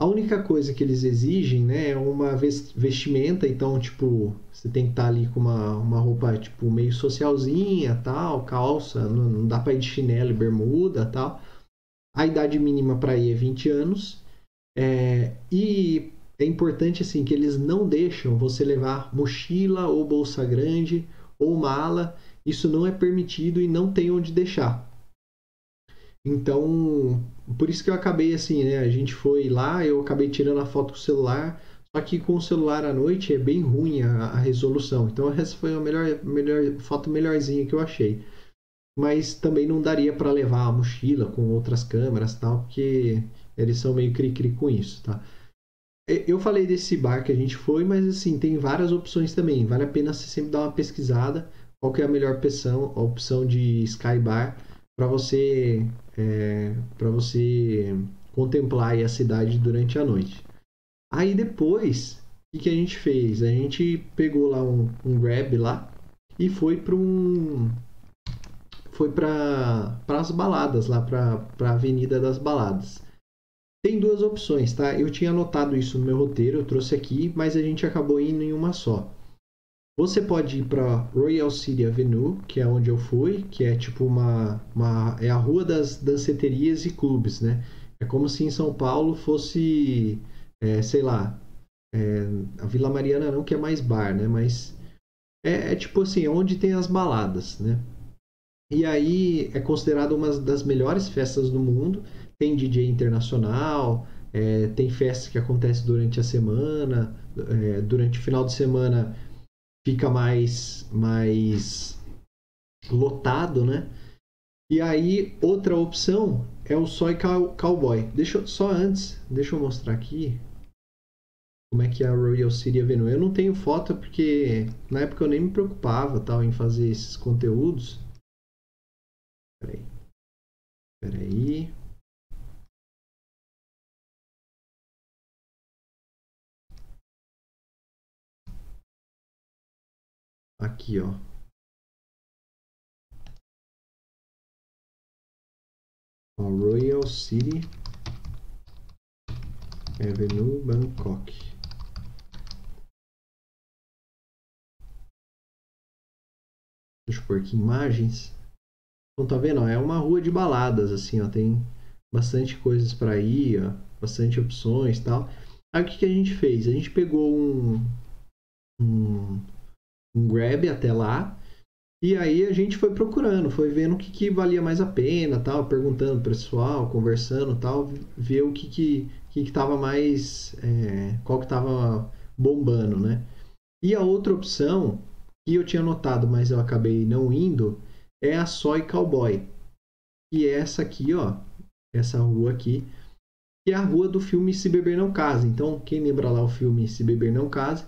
A única coisa que eles exigem, né, é uma vestimenta, então, tipo, você tem que estar tá ali com uma, uma roupa, tipo, meio socialzinha, tal, calça, não, não dá para ir de chinelo e bermuda, tal. A idade mínima para ir é 20 anos. É, e é importante assim que eles não deixam você levar mochila ou bolsa grande ou mala. Isso não é permitido e não tem onde deixar. Então, por isso que eu acabei assim, né? A gente foi lá, eu acabei tirando a foto com o celular, só que com o celular à noite é bem ruim a, a resolução. Então essa foi a melhor, melhor foto melhorzinha que eu achei. Mas também não daria para levar a mochila com outras câmeras tal, porque eles são meio cri-cri com isso, tá? Eu falei desse bar que a gente foi, mas assim, tem várias opções também. Vale a pena você sempre dar uma pesquisada qual que é a melhor opção, a opção de Sky Bar para você é, para você contemplar a cidade durante a noite. Aí depois, o que, que, a gente fez? A gente pegou lá um, um grab lá e foi para um foi para as baladas lá para a Avenida das Baladas. Tem duas opções, tá? Eu tinha anotado isso no meu roteiro, eu trouxe aqui, mas a gente acabou indo em uma só. Você pode ir para Royal City Avenue, que é onde eu fui, que é tipo uma, uma é a rua das danceterias e clubes, né? É como se em São Paulo fosse, é, sei lá, é, a Vila Mariana não que é mais bar, né? Mas é, é tipo assim, onde tem as baladas, né? E aí é considerado uma das melhores festas do mundo. Tem DJ internacional, é, tem festas que acontecem durante a semana, é, durante o final de semana fica mais, mais lotado, né? E aí, outra opção é o Soy Cowboy. Deixa eu, só antes, deixa eu mostrar aqui como é que é a Royal City Avenue. Eu não tenho foto porque na época eu nem me preocupava tal, em fazer esses conteúdos. Peraí. Peraí. Aqui, ó. Royal City Avenue, Bangkok. Deixa eu pôr aqui imagens. Então tá vendo? Ó, é uma rua de baladas, assim, ó. Tem bastante coisas para ir, ó, bastante opções tal. Aí o que, que a gente fez? A gente pegou um, um um grab até lá. E aí a gente foi procurando, foi vendo o que, que valia mais a pena, tal, perguntando pro pessoal, conversando, tal, ver o que que, que, que tava mais, é, qual que tava bombando, né? E a outra opção que eu tinha notado, mas eu acabei não indo, é a Soy Cowboy, que é essa aqui, ó, essa rua aqui, que é a rua do filme Se Beber Não Case. Então, quem lembra lá o filme Se Beber Não Case,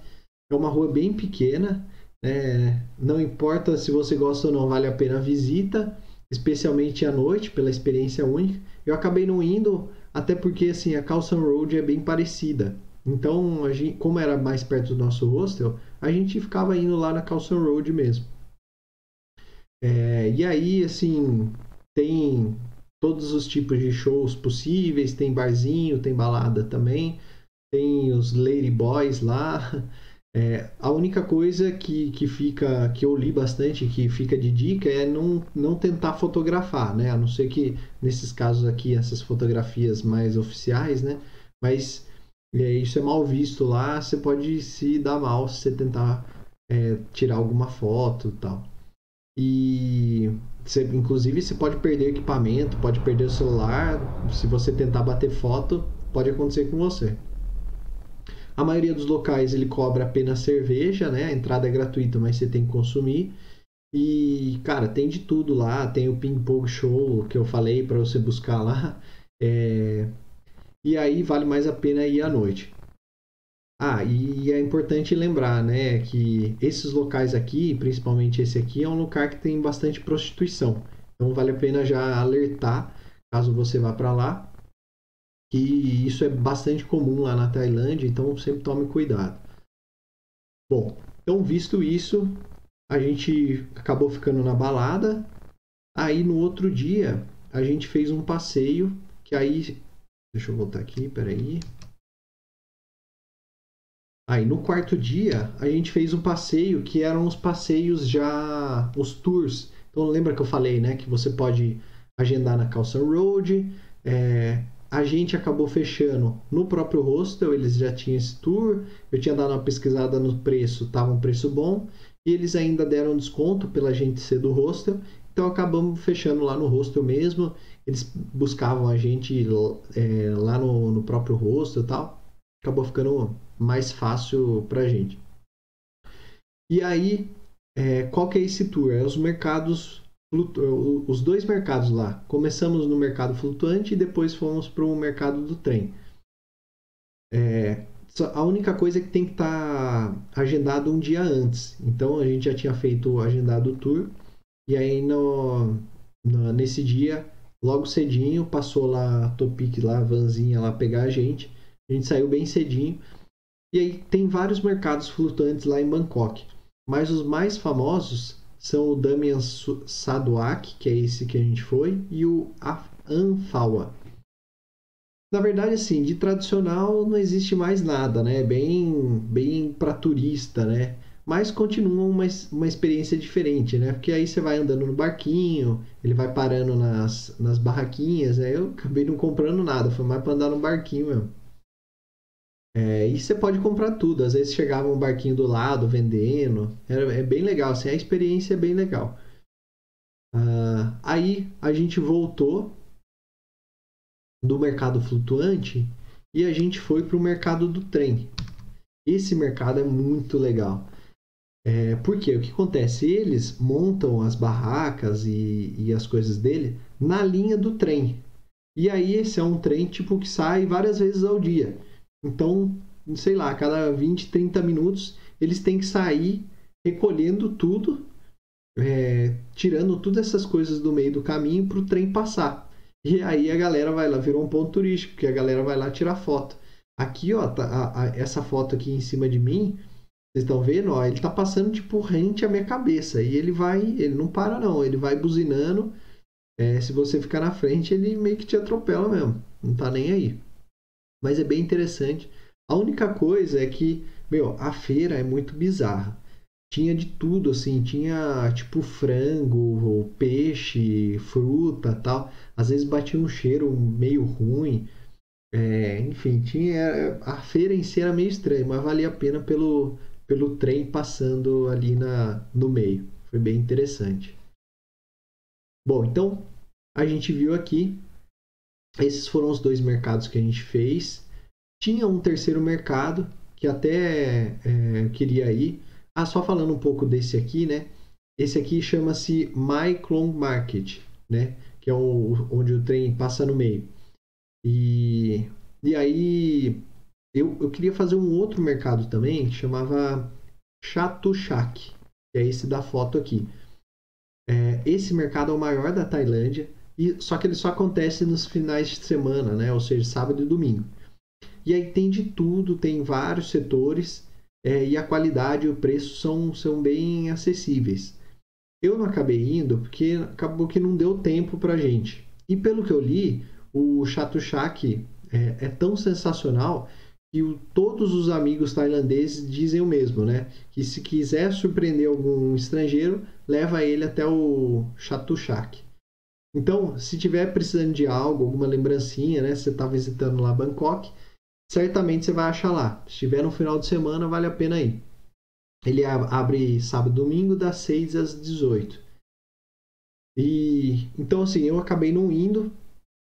é uma rua bem pequena, é, não importa se você gosta ou não, vale a pena a visita, especialmente à noite, pela experiência única. Eu acabei não indo, até porque assim, a Carlson Road é bem parecida. Então, a gente, como era mais perto do nosso hostel, a gente ficava indo lá na Carlson Road mesmo. É, e aí, assim, tem todos os tipos de shows possíveis, tem barzinho, tem balada também, tem os Lady Boys lá. É, a única coisa que, que fica, que eu li bastante, que fica de dica, é não, não tentar fotografar, né? A não ser que nesses casos aqui, essas fotografias mais oficiais, né? Mas é, isso é mal visto lá, você pode se dar mal se você tentar é, tirar alguma foto e tal. E você, inclusive você pode perder equipamento, pode perder o celular. Se você tentar bater foto, pode acontecer com você. A maioria dos locais ele cobra apenas cerveja, né? A entrada é gratuita, mas você tem que consumir. E, cara, tem de tudo lá. Tem o Ping Pong Show que eu falei para você buscar lá. É... E aí vale mais a pena ir à noite. Ah, e é importante lembrar, né, que esses locais aqui, principalmente esse aqui, é um lugar que tem bastante prostituição. Então vale a pena já alertar, caso você vá para lá, que isso é bastante comum lá na Tailândia, então sempre tome cuidado. Bom, então visto isso, a gente acabou ficando na balada. Aí no outro dia a gente fez um passeio que aí, deixa eu voltar aqui, peraí. Aí no quarto dia a gente fez um passeio que eram os passeios já, os tours. Então lembra que eu falei, né, que você pode agendar na Calça Road, é, a gente acabou fechando no próprio hostel, eles já tinham esse tour, eu tinha dado uma pesquisada no preço, estava um preço bom, e eles ainda deram desconto pela gente ser do hostel, então acabamos fechando lá no hostel mesmo, eles buscavam a gente é, lá no, no próprio hostel e tal, acabou ficando mais fácil pra gente. E aí, é, qual que é esse tour? É os mercados os dois mercados lá. Começamos no mercado flutuante e depois fomos para o mercado do trem. É, a única coisa é que tem que estar tá agendado um dia antes. Então a gente já tinha feito agendado o tour e aí no, no, nesse dia, logo cedinho, passou lá a Topic lá, a vanzinha lá pegar a gente. A gente saiu bem cedinho. E aí tem vários mercados flutuantes lá em Bangkok. Mas os mais famosos são o Damian Sadwak, que é esse que a gente foi, e o Anfawa. Na verdade, assim, de tradicional não existe mais nada, né? Bem, bem para turista, né? Mas continua uma, uma experiência diferente, né? Porque aí você vai andando no barquinho, ele vai parando nas, nas barraquinhas, né? Eu acabei não comprando nada, foi mais para andar no barquinho mesmo. É, e você pode comprar tudo. Às vezes chegava um barquinho do lado vendendo. É, é bem legal, assim, a experiência é bem legal. Uh, aí a gente voltou do mercado flutuante e a gente foi para o mercado do trem. Esse mercado é muito legal. É, porque o que acontece? Eles montam as barracas e, e as coisas dele na linha do trem. E aí esse é um trem tipo que sai várias vezes ao dia. Então, sei lá, a cada 20, 30 minutos, eles têm que sair recolhendo tudo, é, tirando todas essas coisas do meio do caminho para o trem passar. E aí a galera vai lá, virou um ponto turístico, porque a galera vai lá tirar foto. Aqui, ó, tá, a, a, essa foto aqui em cima de mim, vocês estão vendo? Ó, ele tá passando tipo rente à minha cabeça. E ele vai, ele não para não, ele vai buzinando. É, se você ficar na frente, ele meio que te atropela mesmo. Não tá nem aí mas é bem interessante. A única coisa é que, meu, a feira é muito bizarra. Tinha de tudo, assim, tinha tipo frango, peixe, fruta tal. Às vezes batia um cheiro meio ruim. É, enfim, tinha. A feira em si era meio estranha, mas valia a pena pelo, pelo trem passando ali na, no meio. Foi bem interessante. Bom, então a gente viu aqui esses foram os dois mercados que a gente fez. Tinha um terceiro mercado que até é, queria ir. Ah, só falando um pouco desse aqui, né? Esse aqui chama-se My Clone Market, né? Que é o, onde o trem passa no meio. E, e aí eu, eu queria fazer um outro mercado também que chamava Chatuchak, que é esse da foto aqui. É, esse mercado é o maior da Tailândia e, só que ele só acontece nos finais de semana, né? Ou seja, sábado e domingo. E aí tem de tudo, tem vários setores é, e a qualidade e o preço são, são bem acessíveis. Eu não acabei indo porque acabou que não deu tempo pra gente. E pelo que eu li, o Chatuchak é, é tão sensacional que o, todos os amigos tailandeses dizem o mesmo, né? Que se quiser surpreender algum estrangeiro, leva ele até o Chatuchak. Então, se tiver precisando de algo, alguma lembrancinha, né? Você está visitando lá Bangkok, certamente você vai achar lá. Se tiver no final de semana, vale a pena ir. Ele abre sábado e domingo, das 6 às 18. E então assim, eu acabei não indo,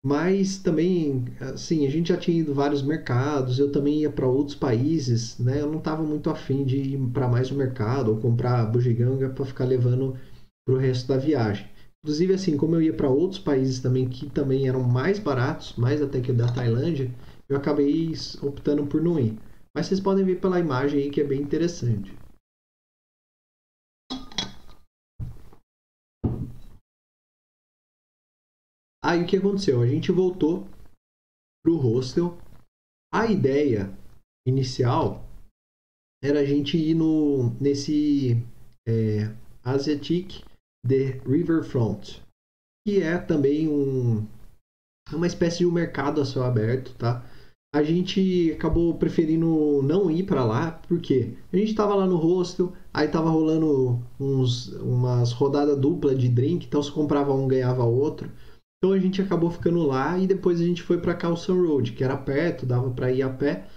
mas também assim, a gente já tinha ido vários mercados, eu também ia para outros países, né? Eu não estava muito afim de ir para mais um mercado ou comprar bugiganga para ficar levando para o resto da viagem. Inclusive, assim, como eu ia para outros países também que também eram mais baratos, mais até que o da Tailândia, eu acabei optando por não ir. Mas vocês podem ver pela imagem aí que é bem interessante. Aí o que aconteceu? A gente voltou pro hostel. A ideia inicial era a gente ir no nesse é, Asiatic The Riverfront, que é também um, uma espécie de um mercado a céu aberto, tá? A gente acabou preferindo não ir para lá, porque a gente estava lá no hostel, aí tava rolando uns, umas rodadas dupla de drink, então se comprava um ganhava outro. Então a gente acabou ficando lá e depois a gente foi para Carlson Road, que era perto, dava para ir a pé.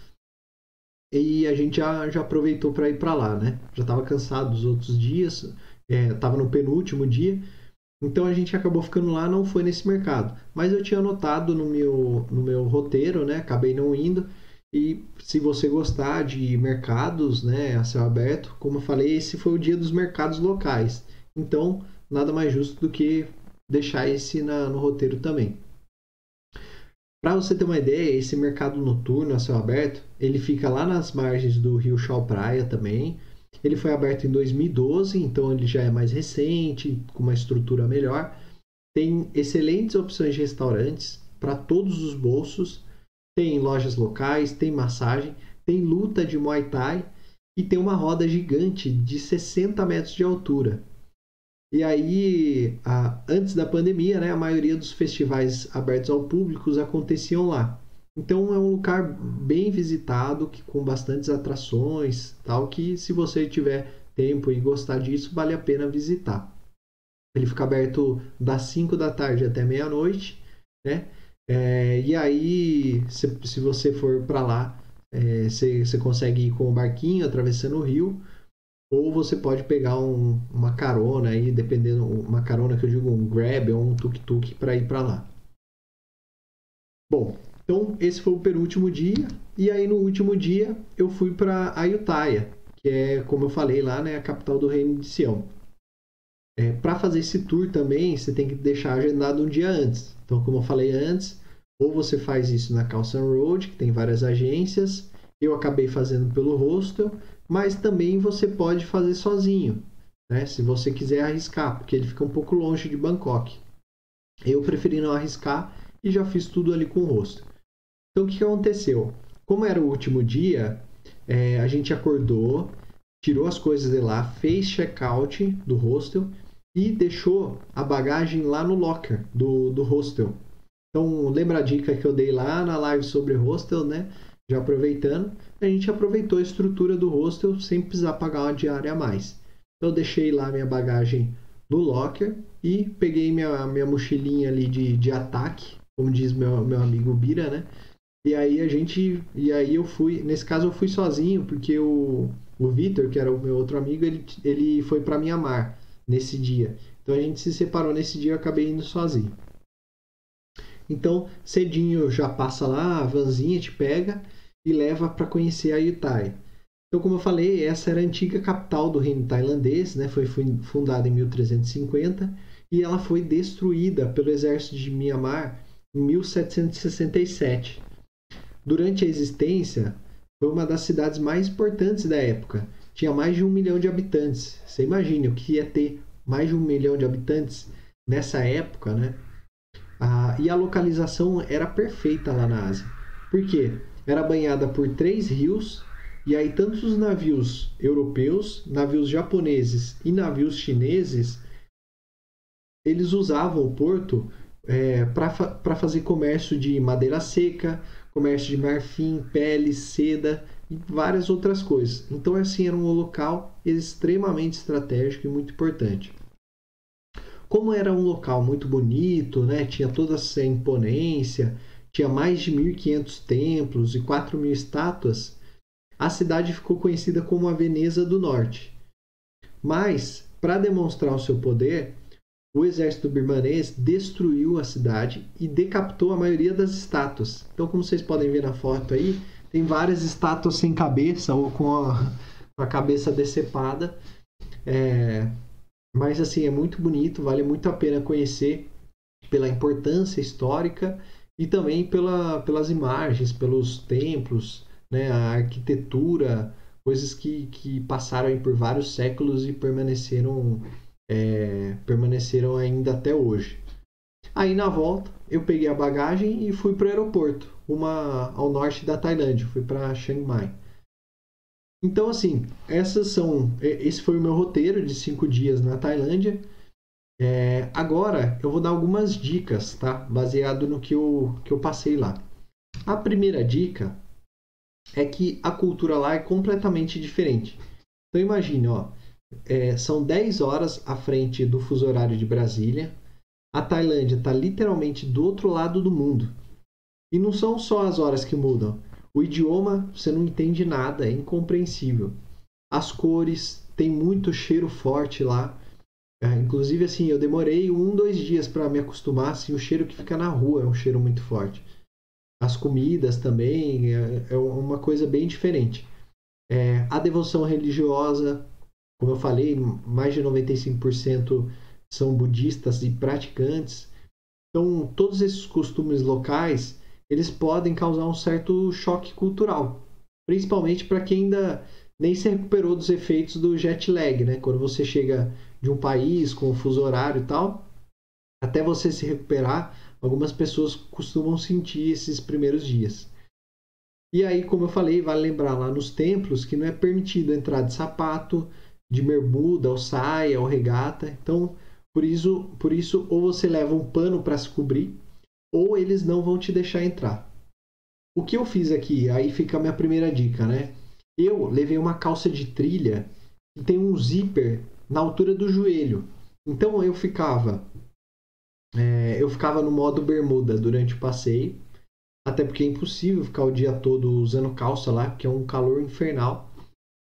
E a gente já, já aproveitou para ir para lá, né? Já estava cansado dos outros dias, estava é, no penúltimo dia. Então a gente acabou ficando lá, não foi nesse mercado. Mas eu tinha anotado no meu, no meu roteiro, né? Acabei não indo. E se você gostar de mercados, né, a céu aberto, como eu falei, esse foi o dia dos mercados locais. Então, nada mais justo do que deixar esse na, no roteiro também. Para você ter uma ideia, esse mercado noturno a céu aberto, ele fica lá nas margens do Rio Chau Praia também. Ele foi aberto em 2012, então ele já é mais recente, com uma estrutura melhor. Tem excelentes opções de restaurantes para todos os bolsos tem lojas locais, tem massagem, tem luta de Muay Thai e tem uma roda gigante de 60 metros de altura. E aí, a, antes da pandemia, né, a maioria dos festivais abertos ao público aconteciam lá. Então é um lugar bem visitado, que, com bastantes atrações, tal, que se você tiver tempo e gostar disso, vale a pena visitar. Ele fica aberto das 5 da tarde até meia-noite, né? É, e aí, se, se você for para lá, é, você, consegue ir com o barquinho atravessando o rio, ou você pode pegar um, uma carona aí, dependendo, uma carona que eu digo um grab ou um tuk-tuk para ir para lá. Bom, então esse foi o penúltimo dia, e aí no último dia eu fui para Ayutthaya, que é, como eu falei lá, né, a capital do reino de Sião. É, para fazer esse tour também, você tem que deixar agendado um dia antes. Então, como eu falei antes, ou você faz isso na Calson Road, que tem várias agências. Eu acabei fazendo pelo hostel, mas também você pode fazer sozinho, né? Se você quiser arriscar, porque ele fica um pouco longe de Bangkok. Eu preferi não arriscar e já fiz tudo ali com o hostel. Então o que aconteceu? Como era o último dia, é, a gente acordou, tirou as coisas de lá, fez check-out do hostel e deixou a bagagem lá no locker do, do hostel. Então, lembra a dica que eu dei lá na live sobre hostel, né? Já aproveitando, a gente aproveitou a estrutura do hostel sem precisar pagar uma diária a mais. Então, eu deixei lá minha bagagem no locker e peguei minha, minha mochilinha ali de, de ataque, como diz meu, meu amigo Bira, né? E aí a gente. E aí eu fui. Nesse caso eu fui sozinho, porque o, o Vitor, que era o meu outro amigo, ele, ele foi para Mianmar nesse dia. Então a gente se separou nesse dia e acabei indo sozinho. Então, cedinho já passa lá, a vanzinha te pega e leva para conhecer a Yutai. Então, como eu falei, essa era a antiga capital do reino tailandês, né? foi fundada em 1350 e ela foi destruída pelo exército de Myanmar em 1767. Durante a existência, foi uma das cidades mais importantes da época. Tinha mais de um milhão de habitantes. Você imagina o que ia ter mais de um milhão de habitantes nessa época, né? Ah, e a localização era perfeita lá na Ásia. Por quê? Era banhada por três rios, e aí tanto os navios europeus, navios japoneses e navios chineses, eles usavam o porto é, para fa fazer comércio de madeira seca, comércio de marfim, pele, seda e várias outras coisas. Então, assim, era um local extremamente estratégico e muito importante. Como era um local muito bonito, né? tinha toda essa imponência, tinha mais de 1.500 templos e 4.000 estátuas, a cidade ficou conhecida como a Veneza do Norte. Mas, para demonstrar o seu poder, o exército birmanês destruiu a cidade e decapitou a maioria das estátuas. Então, como vocês podem ver na foto aí, tem várias estátuas sem cabeça ou com a, com a cabeça decepada. É, mas assim, é muito bonito, vale muito a pena conhecer pela importância histórica e também pela, pelas imagens, pelos templos, né, a arquitetura, coisas que, que passaram por vários séculos e permaneceram, é, permaneceram ainda até hoje. Aí na volta eu peguei a bagagem e fui para o aeroporto, uma ao norte da Tailândia, fui para Chiang Mai. Então, assim, essas são. Esse foi o meu roteiro de cinco dias na Tailândia. É, agora eu vou dar algumas dicas, tá? Baseado no que eu, que eu passei lá. A primeira dica é que a cultura lá é completamente diferente. Então imagine, ó, é, são 10 horas à frente do fuso horário de Brasília. a Tailândia está literalmente do outro lado do mundo. E não são só as horas que mudam. O idioma, você não entende nada, é incompreensível. As cores, tem muito cheiro forte lá. É, inclusive, assim, eu demorei um, dois dias para me acostumar. Assim, o cheiro que fica na rua é um cheiro muito forte. As comidas também é, é uma coisa bem diferente. É, a devoção religiosa, como eu falei, mais de 95% são budistas e praticantes. Então, todos esses costumes locais, eles podem causar um certo choque cultural, principalmente para quem ainda nem se recuperou dos efeitos do jet lag, né? Quando você chega de um país com fuso horário e tal, até você se recuperar, algumas pessoas costumam sentir esses primeiros dias. E aí, como eu falei, vale lembrar lá nos templos que não é permitido entrar de sapato, de bermuda, ou saia, ou regata. Então, por isso, por isso ou você leva um pano para se cobrir, ou eles não vão te deixar entrar. O que eu fiz aqui? Aí fica a minha primeira dica, né? Eu levei uma calça de trilha que tem um zíper na altura do joelho. Então eu ficava é, eu ficava no modo bermuda durante o passeio até porque é impossível ficar o dia todo usando calça lá, porque é um calor infernal.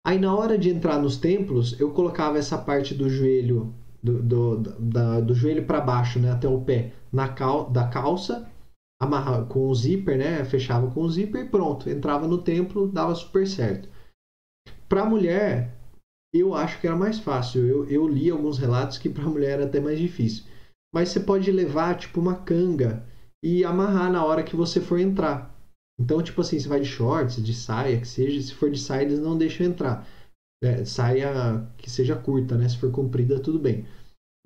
Aí na hora de entrar nos templos, eu colocava essa parte do joelho do, do, do joelho para baixo, né, até o pé, na cal, da calça, amarrava com o zíper, né, fechava com o zíper e pronto, entrava no templo, dava super certo. Para mulher, eu acho que era mais fácil. Eu, eu li alguns relatos que para mulher era até mais difícil. Mas você pode levar tipo uma canga e amarrar na hora que você for entrar. Então, tipo assim, você vai de shorts, de saia, que seja. Se for de saia, eles não deixam entrar. É, saia que seja curta, né? Se for comprida, tudo bem.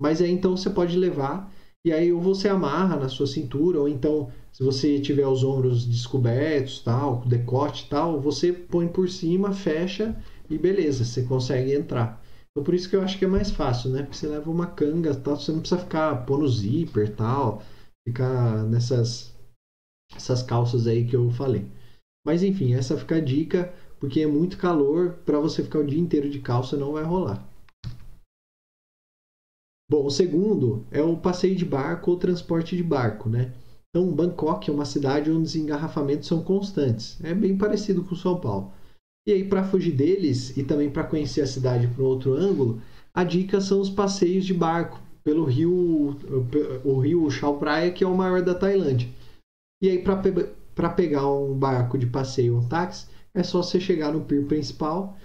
Mas aí então você pode levar e aí ou você amarra na sua cintura, ou então, se você tiver os ombros descobertos, tal, decote tal, você põe por cima, fecha e beleza, você consegue entrar. Então por isso que eu acho que é mais fácil, né? Porque você leva uma canga, tal, você não precisa ficar pondo zíper, tal ficar nessas essas calças aí que eu falei. Mas enfim, essa fica a dica, porque é muito calor, para você ficar o dia inteiro de calça não vai rolar. Bom, o segundo é o passeio de barco ou transporte de barco, né? Então, Bangkok é uma cidade onde os engarrafamentos são constantes. É bem parecido com São Paulo. E aí, para fugir deles e também para conhecer a cidade por outro ângulo, a dica são os passeios de barco pelo rio, o rio Chao Praia, que é o maior da Tailândia. E aí, para pe pegar um barco de passeio, um táxi, é só você chegar no pier principal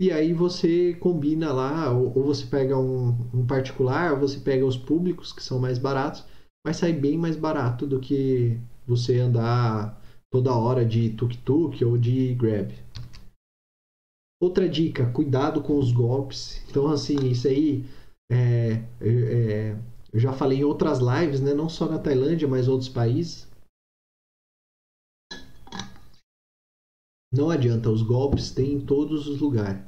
e aí você combina lá, ou, ou você pega um, um, particular, ou você pega os públicos, que são mais baratos, vai sair bem mais barato do que você andar toda hora de tuk-tuk ou de grab. Outra dica, cuidado com os golpes. Então, assim, isso aí é, é, eu já falei em outras lives, né? não só na Tailândia, mas outros países. Não adianta, os golpes tem em todos os lugares.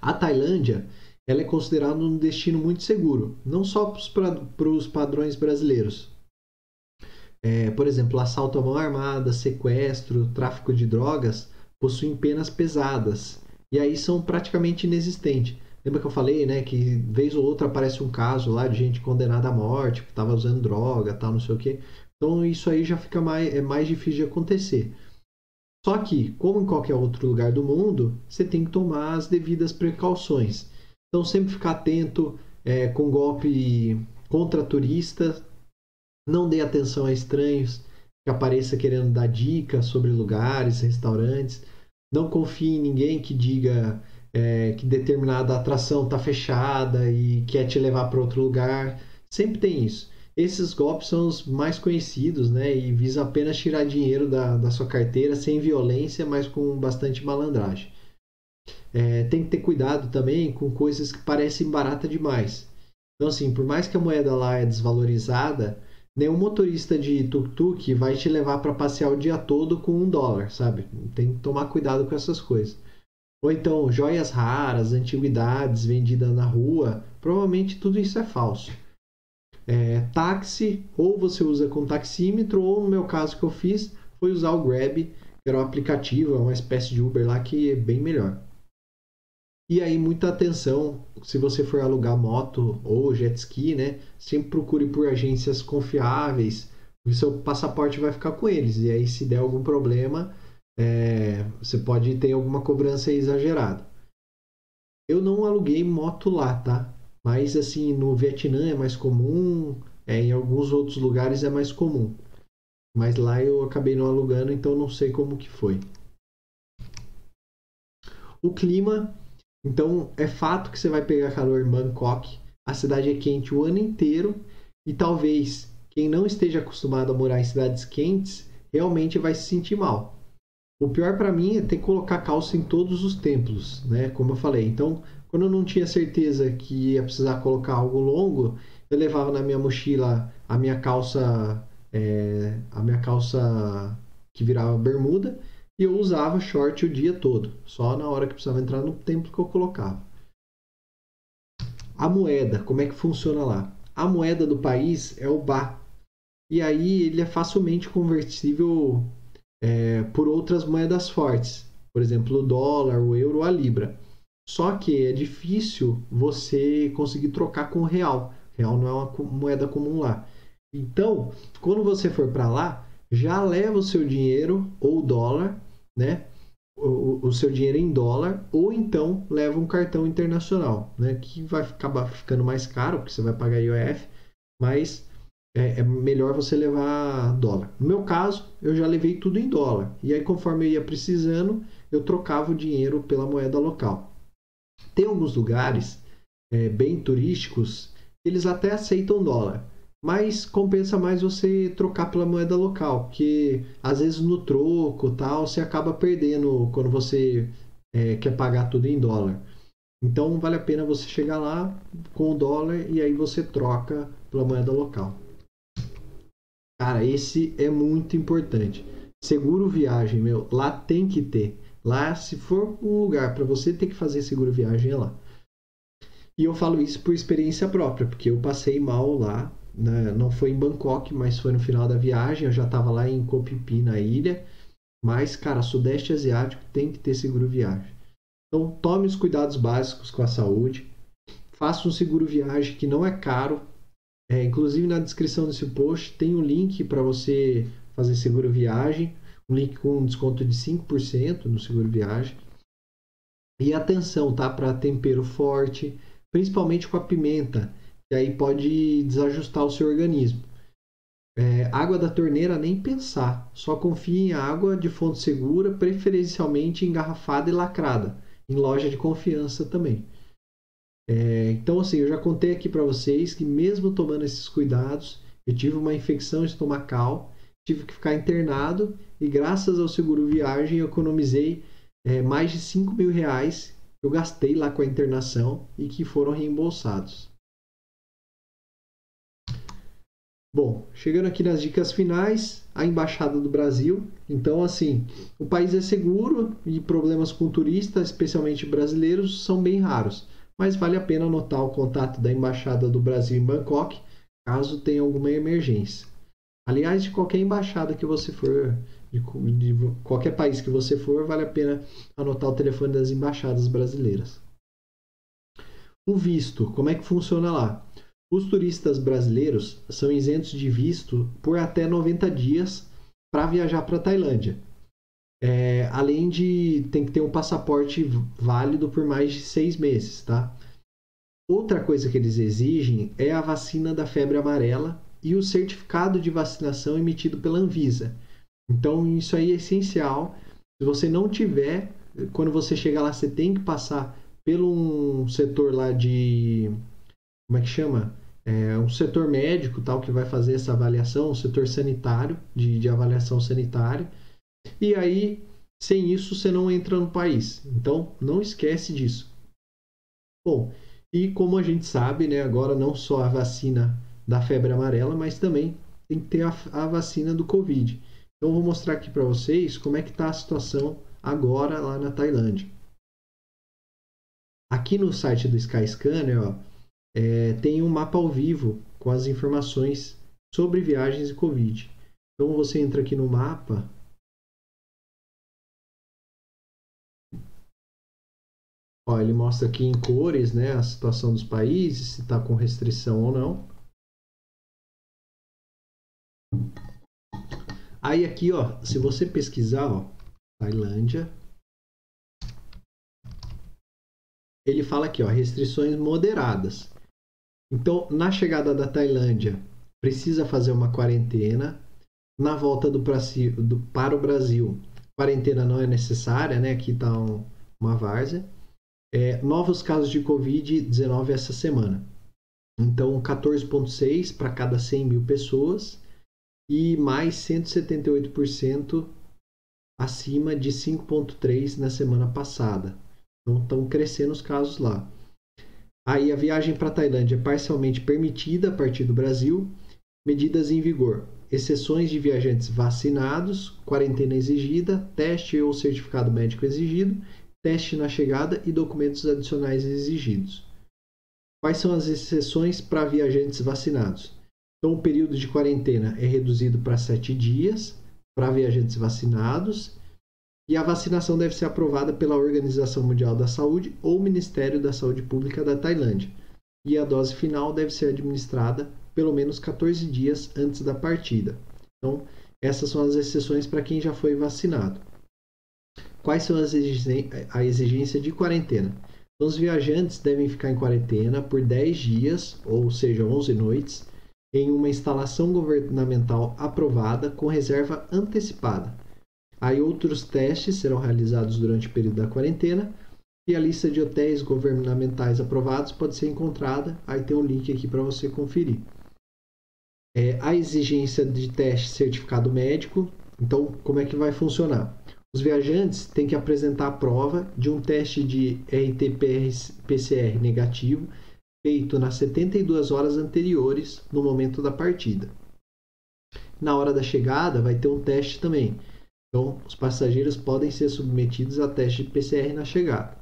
A Tailândia ela é considerada um destino muito seguro, não só para os padrões brasileiros. É, por exemplo, assalto à mão armada, sequestro, tráfico de drogas possuem penas pesadas e aí são praticamente inexistentes. Lembra que eu falei, né, que vez ou outra aparece um caso lá de gente condenada à morte, que estava usando droga, tal, não sei o quê. Então isso aí já fica mais, é mais difícil de acontecer. Só que, como em qualquer outro lugar do mundo, você tem que tomar as devidas precauções. Então sempre ficar atento é, com golpe contra turistas, não dê atenção a estranhos que apareça querendo dar dicas sobre lugares, restaurantes. Não confie em ninguém que diga é, que determinada atração está fechada e quer te levar para outro lugar. Sempre tem isso. Esses golpes são os mais conhecidos, né? E visam apenas tirar dinheiro da, da sua carteira sem violência, mas com bastante malandragem. É, tem que ter cuidado também com coisas que parecem barata demais. Então, assim, por mais que a moeda lá é desvalorizada, nenhum motorista de tuk-tuk vai te levar para passear o dia todo com um dólar, sabe? Tem que tomar cuidado com essas coisas. Ou então joias raras, antiguidades vendidas na rua, provavelmente tudo isso é falso. É, táxi, ou você usa com taxímetro, ou no meu caso que eu fiz, foi usar o Grab, que era um aplicativo, é uma espécie de Uber lá que é bem melhor. E aí, muita atenção, se você for alugar moto ou jet ski, né? Sempre procure por agências confiáveis, o seu passaporte vai ficar com eles. E aí, se der algum problema, é, você pode ter alguma cobrança exagerada. Eu não aluguei moto lá, tá? Mas assim, no Vietnã é mais comum, é, em alguns outros lugares é mais comum. Mas lá eu acabei não alugando, então não sei como que foi. O clima, então é fato que você vai pegar calor em Bangkok. A cidade é quente o ano inteiro e talvez quem não esteja acostumado a morar em cidades quentes realmente vai se sentir mal. O pior para mim é ter que colocar calça em todos os templos, né? Como eu falei. Então, quando eu não tinha certeza que ia precisar colocar algo longo, eu levava na minha mochila a minha calça é, a minha calça que virava bermuda e eu usava short o dia todo, só na hora que precisava entrar no templo que eu colocava. A moeda, como é que funciona lá? A moeda do país é o ba. E aí ele é facilmente conversível é, por outras moedas fortes, por exemplo, o dólar, o euro, a libra. Só que é difícil você conseguir trocar com o real. Real não é uma moeda comum lá. Então, quando você for para lá, já leva o seu dinheiro ou dólar, né? O, o, seu dinheiro em dólar, ou então leva um cartão internacional, né? Que vai acabar ficando mais caro, porque você vai pagar IOF, mas é, é, melhor você levar dólar. No meu caso, eu já levei tudo em dólar. E aí, conforme eu ia precisando, eu trocava o dinheiro pela moeda local. Tem alguns lugares é, bem turísticos, eles até aceitam dólar mas compensa mais você trocar pela moeda local, porque às vezes no troco tal você acaba perdendo quando você é, quer pagar tudo em dólar. Então vale a pena você chegar lá com o dólar e aí você troca pela moeda local. Cara, esse é muito importante. Seguro viagem, meu, lá tem que ter. Lá, se for um lugar para você ter que fazer seguro viagem, é lá. E eu falo isso por experiência própria, porque eu passei mal lá né? não foi em Bangkok, mas foi no final da viagem. Eu já estava lá em Koh Phi Phi, na ilha. Mas, cara, Sudeste Asiático tem que ter seguro viagem. Então, tome os cuidados básicos com a saúde. Faça um seguro viagem que não é caro. É, inclusive, na descrição desse post tem um link para você fazer seguro viagem. Um link com desconto de 5% no seguro viagem. E atenção, tá? Para tempero forte, principalmente com a pimenta e aí pode desajustar o seu organismo. É, água da torneira nem pensar, só confie em água de fonte segura, preferencialmente engarrafada e lacrada, em loja de confiança também. É, então, assim, eu já contei aqui para vocês que, mesmo tomando esses cuidados, eu tive uma infecção estomacal, tive que ficar internado e, graças ao seguro viagem, eu economizei é, mais de 5 mil reais que eu gastei lá com a internação e que foram reembolsados. Bom, chegando aqui nas dicas finais, a Embaixada do Brasil. Então, assim, o país é seguro e problemas com turistas, especialmente brasileiros, são bem raros. Mas vale a pena anotar o contato da Embaixada do Brasil em Bangkok, caso tenha alguma emergência. Aliás, de qualquer embaixada que você for, de, de qualquer país que você for, vale a pena anotar o telefone das embaixadas brasileiras. O visto, como é que funciona lá? Os turistas brasileiros são isentos de visto por até 90 dias para viajar para a Tailândia. É, além de tem que ter um passaporte válido por mais de seis meses, tá? Outra coisa que eles exigem é a vacina da febre amarela e o certificado de vacinação emitido pela Anvisa. Então isso aí é essencial. Se você não tiver, quando você chegar lá, você tem que passar pelo um setor lá de como é que chama? é, um setor médico tal que vai fazer essa avaliação, um setor sanitário, de, de avaliação sanitária. E aí, sem isso, você não entra no país. Então, não esquece disso. Bom, e como a gente sabe, né, agora não só a vacina da febre amarela, mas também tem que ter a, a vacina do Covid. Então, vou mostrar aqui para vocês como é que está a situação agora lá na Tailândia. Aqui no site do Skyscanner, ó, é, tem um mapa ao vivo com as informações sobre viagens e Covid. Então você entra aqui no mapa. Ó, ele mostra aqui em cores, né, a situação dos países, se está com restrição ou não. Aí aqui, ó, se você pesquisar, ó, Tailândia, ele fala aqui, ó, restrições moderadas. Então, na chegada da Tailândia, precisa fazer uma quarentena. Na volta do, do para o Brasil, quarentena não é necessária, né? Aqui está um, uma várzea. É, novos casos de Covid-19 essa semana. Então, 14,6 para cada 100 mil pessoas e mais 178% acima de 5,3 na semana passada. Então, estão crescendo os casos lá. Aí, a viagem para a Tailândia é parcialmente permitida a partir do Brasil. Medidas em vigor: exceções de viajantes vacinados, quarentena exigida, teste ou certificado médico exigido teste na chegada e documentos adicionais exigidos. Quais são as exceções para viajantes vacinados? Então, o período de quarentena é reduzido para sete dias para viajantes vacinados e a vacinação deve ser aprovada pela Organização Mundial da Saúde ou Ministério da Saúde Pública da Tailândia. E a dose final deve ser administrada pelo menos 14 dias antes da partida. Então, essas são as exceções para quem já foi vacinado. Quais são as a exigência de quarentena? Então, os viajantes devem ficar em quarentena por 10 dias, ou seja, 11 noites, em uma instalação governamental aprovada com reserva antecipada. Aí outros testes serão realizados durante o período da quarentena e a lista de hotéis governamentais aprovados pode ser encontrada. Aí tem um link aqui para você conferir. É, a exigência de teste certificado médico. Então, como é que vai funcionar? Os viajantes têm que apresentar a prova de um teste de RT-PCR negativo feito nas 72 horas anteriores no momento da partida. Na hora da chegada, vai ter um teste também. Então, os passageiros podem ser submetidos a teste de PCR na chegada.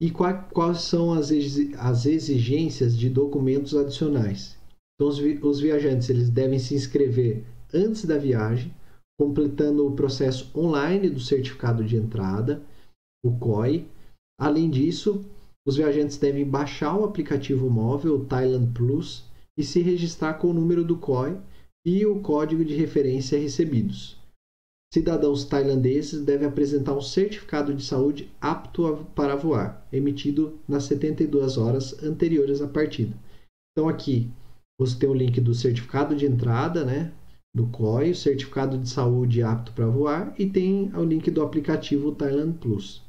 E quais são as exigências de documentos adicionais? Então, os viajantes eles devem se inscrever antes da viagem completando o processo online do certificado de entrada, o COI. Além disso, os viajantes devem baixar o aplicativo móvel Thailand Plus e se registrar com o número do COI e o código de referência recebidos. Cidadãos tailandeses devem apresentar um certificado de saúde apto para voar, emitido nas 72 horas anteriores à partida. Então aqui você tem o link do certificado de entrada, né, do COI, o certificado de saúde apto para voar e tem o link do aplicativo Thailand Plus.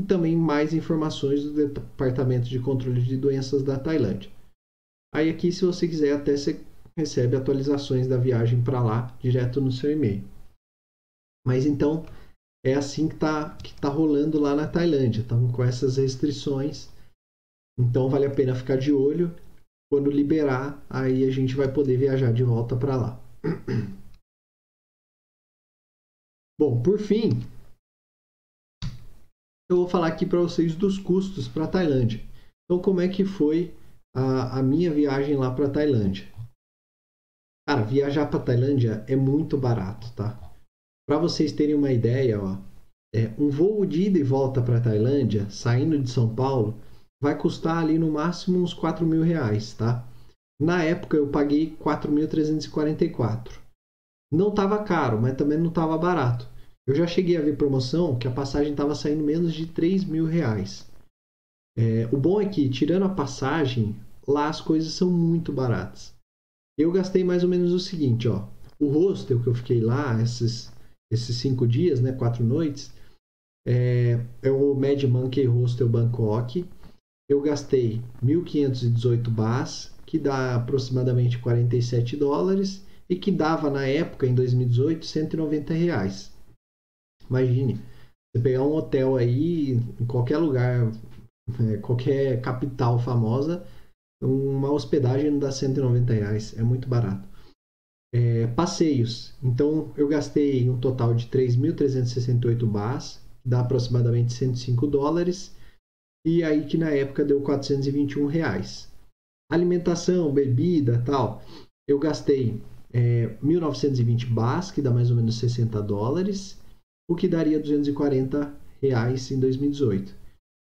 E também mais informações do Departamento de Controle de Doenças da Tailândia. Aí aqui, se você quiser, até você recebe atualizações da viagem para lá direto no seu e-mail. Mas então é assim que está que tá rolando lá na Tailândia, estão com essas restrições. Então vale a pena ficar de olho. Quando liberar, aí a gente vai poder viajar de volta para lá. Bom, por fim, eu vou falar aqui para vocês dos custos para Tailândia. Então, como é que foi a, a minha viagem lá para Tailândia? Cara, viajar para Tailândia é muito barato, tá? Para vocês terem uma ideia, ó, é, um voo de ida e volta para Tailândia, saindo de São Paulo, vai custar ali no máximo uns 4 mil reais, tá? Na época eu paguei 4.344. Não estava caro, mas também não estava barato. Eu já cheguei a ver promoção que a passagem estava saindo menos de 3 mil reais. É, o bom é que, tirando a passagem, lá as coisas são muito baratas. Eu gastei mais ou menos o seguinte, ó. O hostel que eu fiquei lá, esses, esses cinco dias, né, quatro noites, é, é o Mad Monkey Hostel Bangkok. Eu gastei 1.518 bahs, que dá aproximadamente 47 dólares e que dava na época, em 2018, 190 reais. Imagine, você pegar um hotel aí em qualquer lugar, é, qualquer capital famosa, uma hospedagem dá 190 reais, é muito barato. É, passeios, então eu gastei um total de 3.368 bahs, dá aproximadamente 105 dólares, e aí que na época deu 421 reais alimentação, bebida tal, eu gastei é, 1.920 bahs, que dá mais ou menos 60 dólares, o que daria 240 reais em 2018.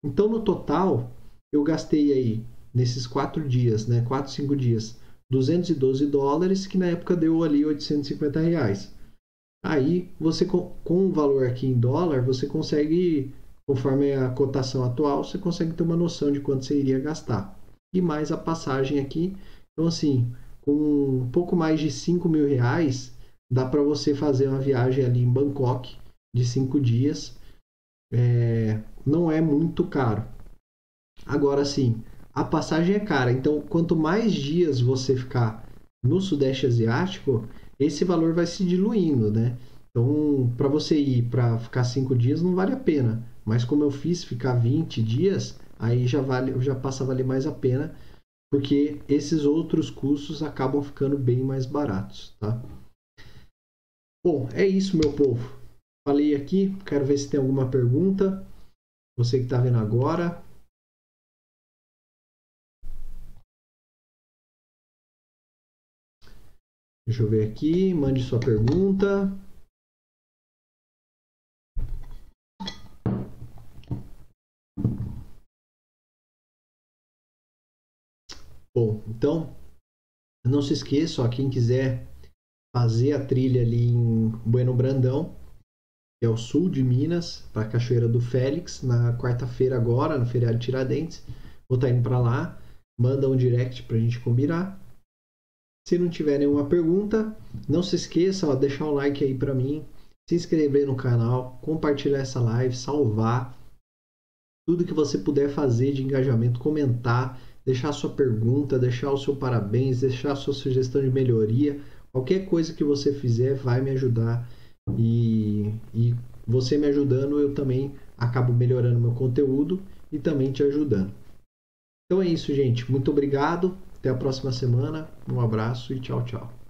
Então, no total, eu gastei aí, nesses quatro dias, né? Quatro, cinco dias, 212 dólares, que na época deu ali 850 reais. Aí, você com o valor aqui em dólar, você consegue, conforme a cotação atual, você consegue ter uma noção de quanto você iria gastar. E mais a passagem aqui. Então, assim, com um pouco mais de 5 mil reais, dá para você fazer uma viagem ali em Bangkok de cinco dias. É, não é muito caro. Agora sim, a passagem é cara. Então, quanto mais dias você ficar no Sudeste Asiático, esse valor vai se diluindo, né? Então, para você ir para ficar cinco dias não vale a pena. Mas como eu fiz ficar 20 dias, aí já vale, já passa a valer mais a pena, porque esses outros custos acabam ficando bem mais baratos, tá? Bom, é isso, meu povo. Falei aqui, quero ver se tem alguma pergunta. Você que está vendo agora. Deixa eu ver aqui, mande sua pergunta. Bom, então, não se esqueça, ó, quem quiser fazer a trilha ali em Bueno Brandão, que é o sul de Minas, para a Cachoeira do Félix, na quarta-feira agora, no feriado de Tiradentes. Vou estar tá indo para lá. Manda um direct para a gente combinar. Se não tiver nenhuma pergunta, não se esqueça, ó, deixar um like aí para mim, se inscrever no canal, compartilhar essa live, salvar tudo que você puder fazer de engajamento, comentar, deixar sua pergunta, deixar o seu parabéns, deixar sua sugestão de melhoria Qualquer coisa que você fizer vai me ajudar e, e você me ajudando, eu também acabo melhorando meu conteúdo e também te ajudando. Então é isso, gente. Muito obrigado. Até a próxima semana. Um abraço e tchau, tchau.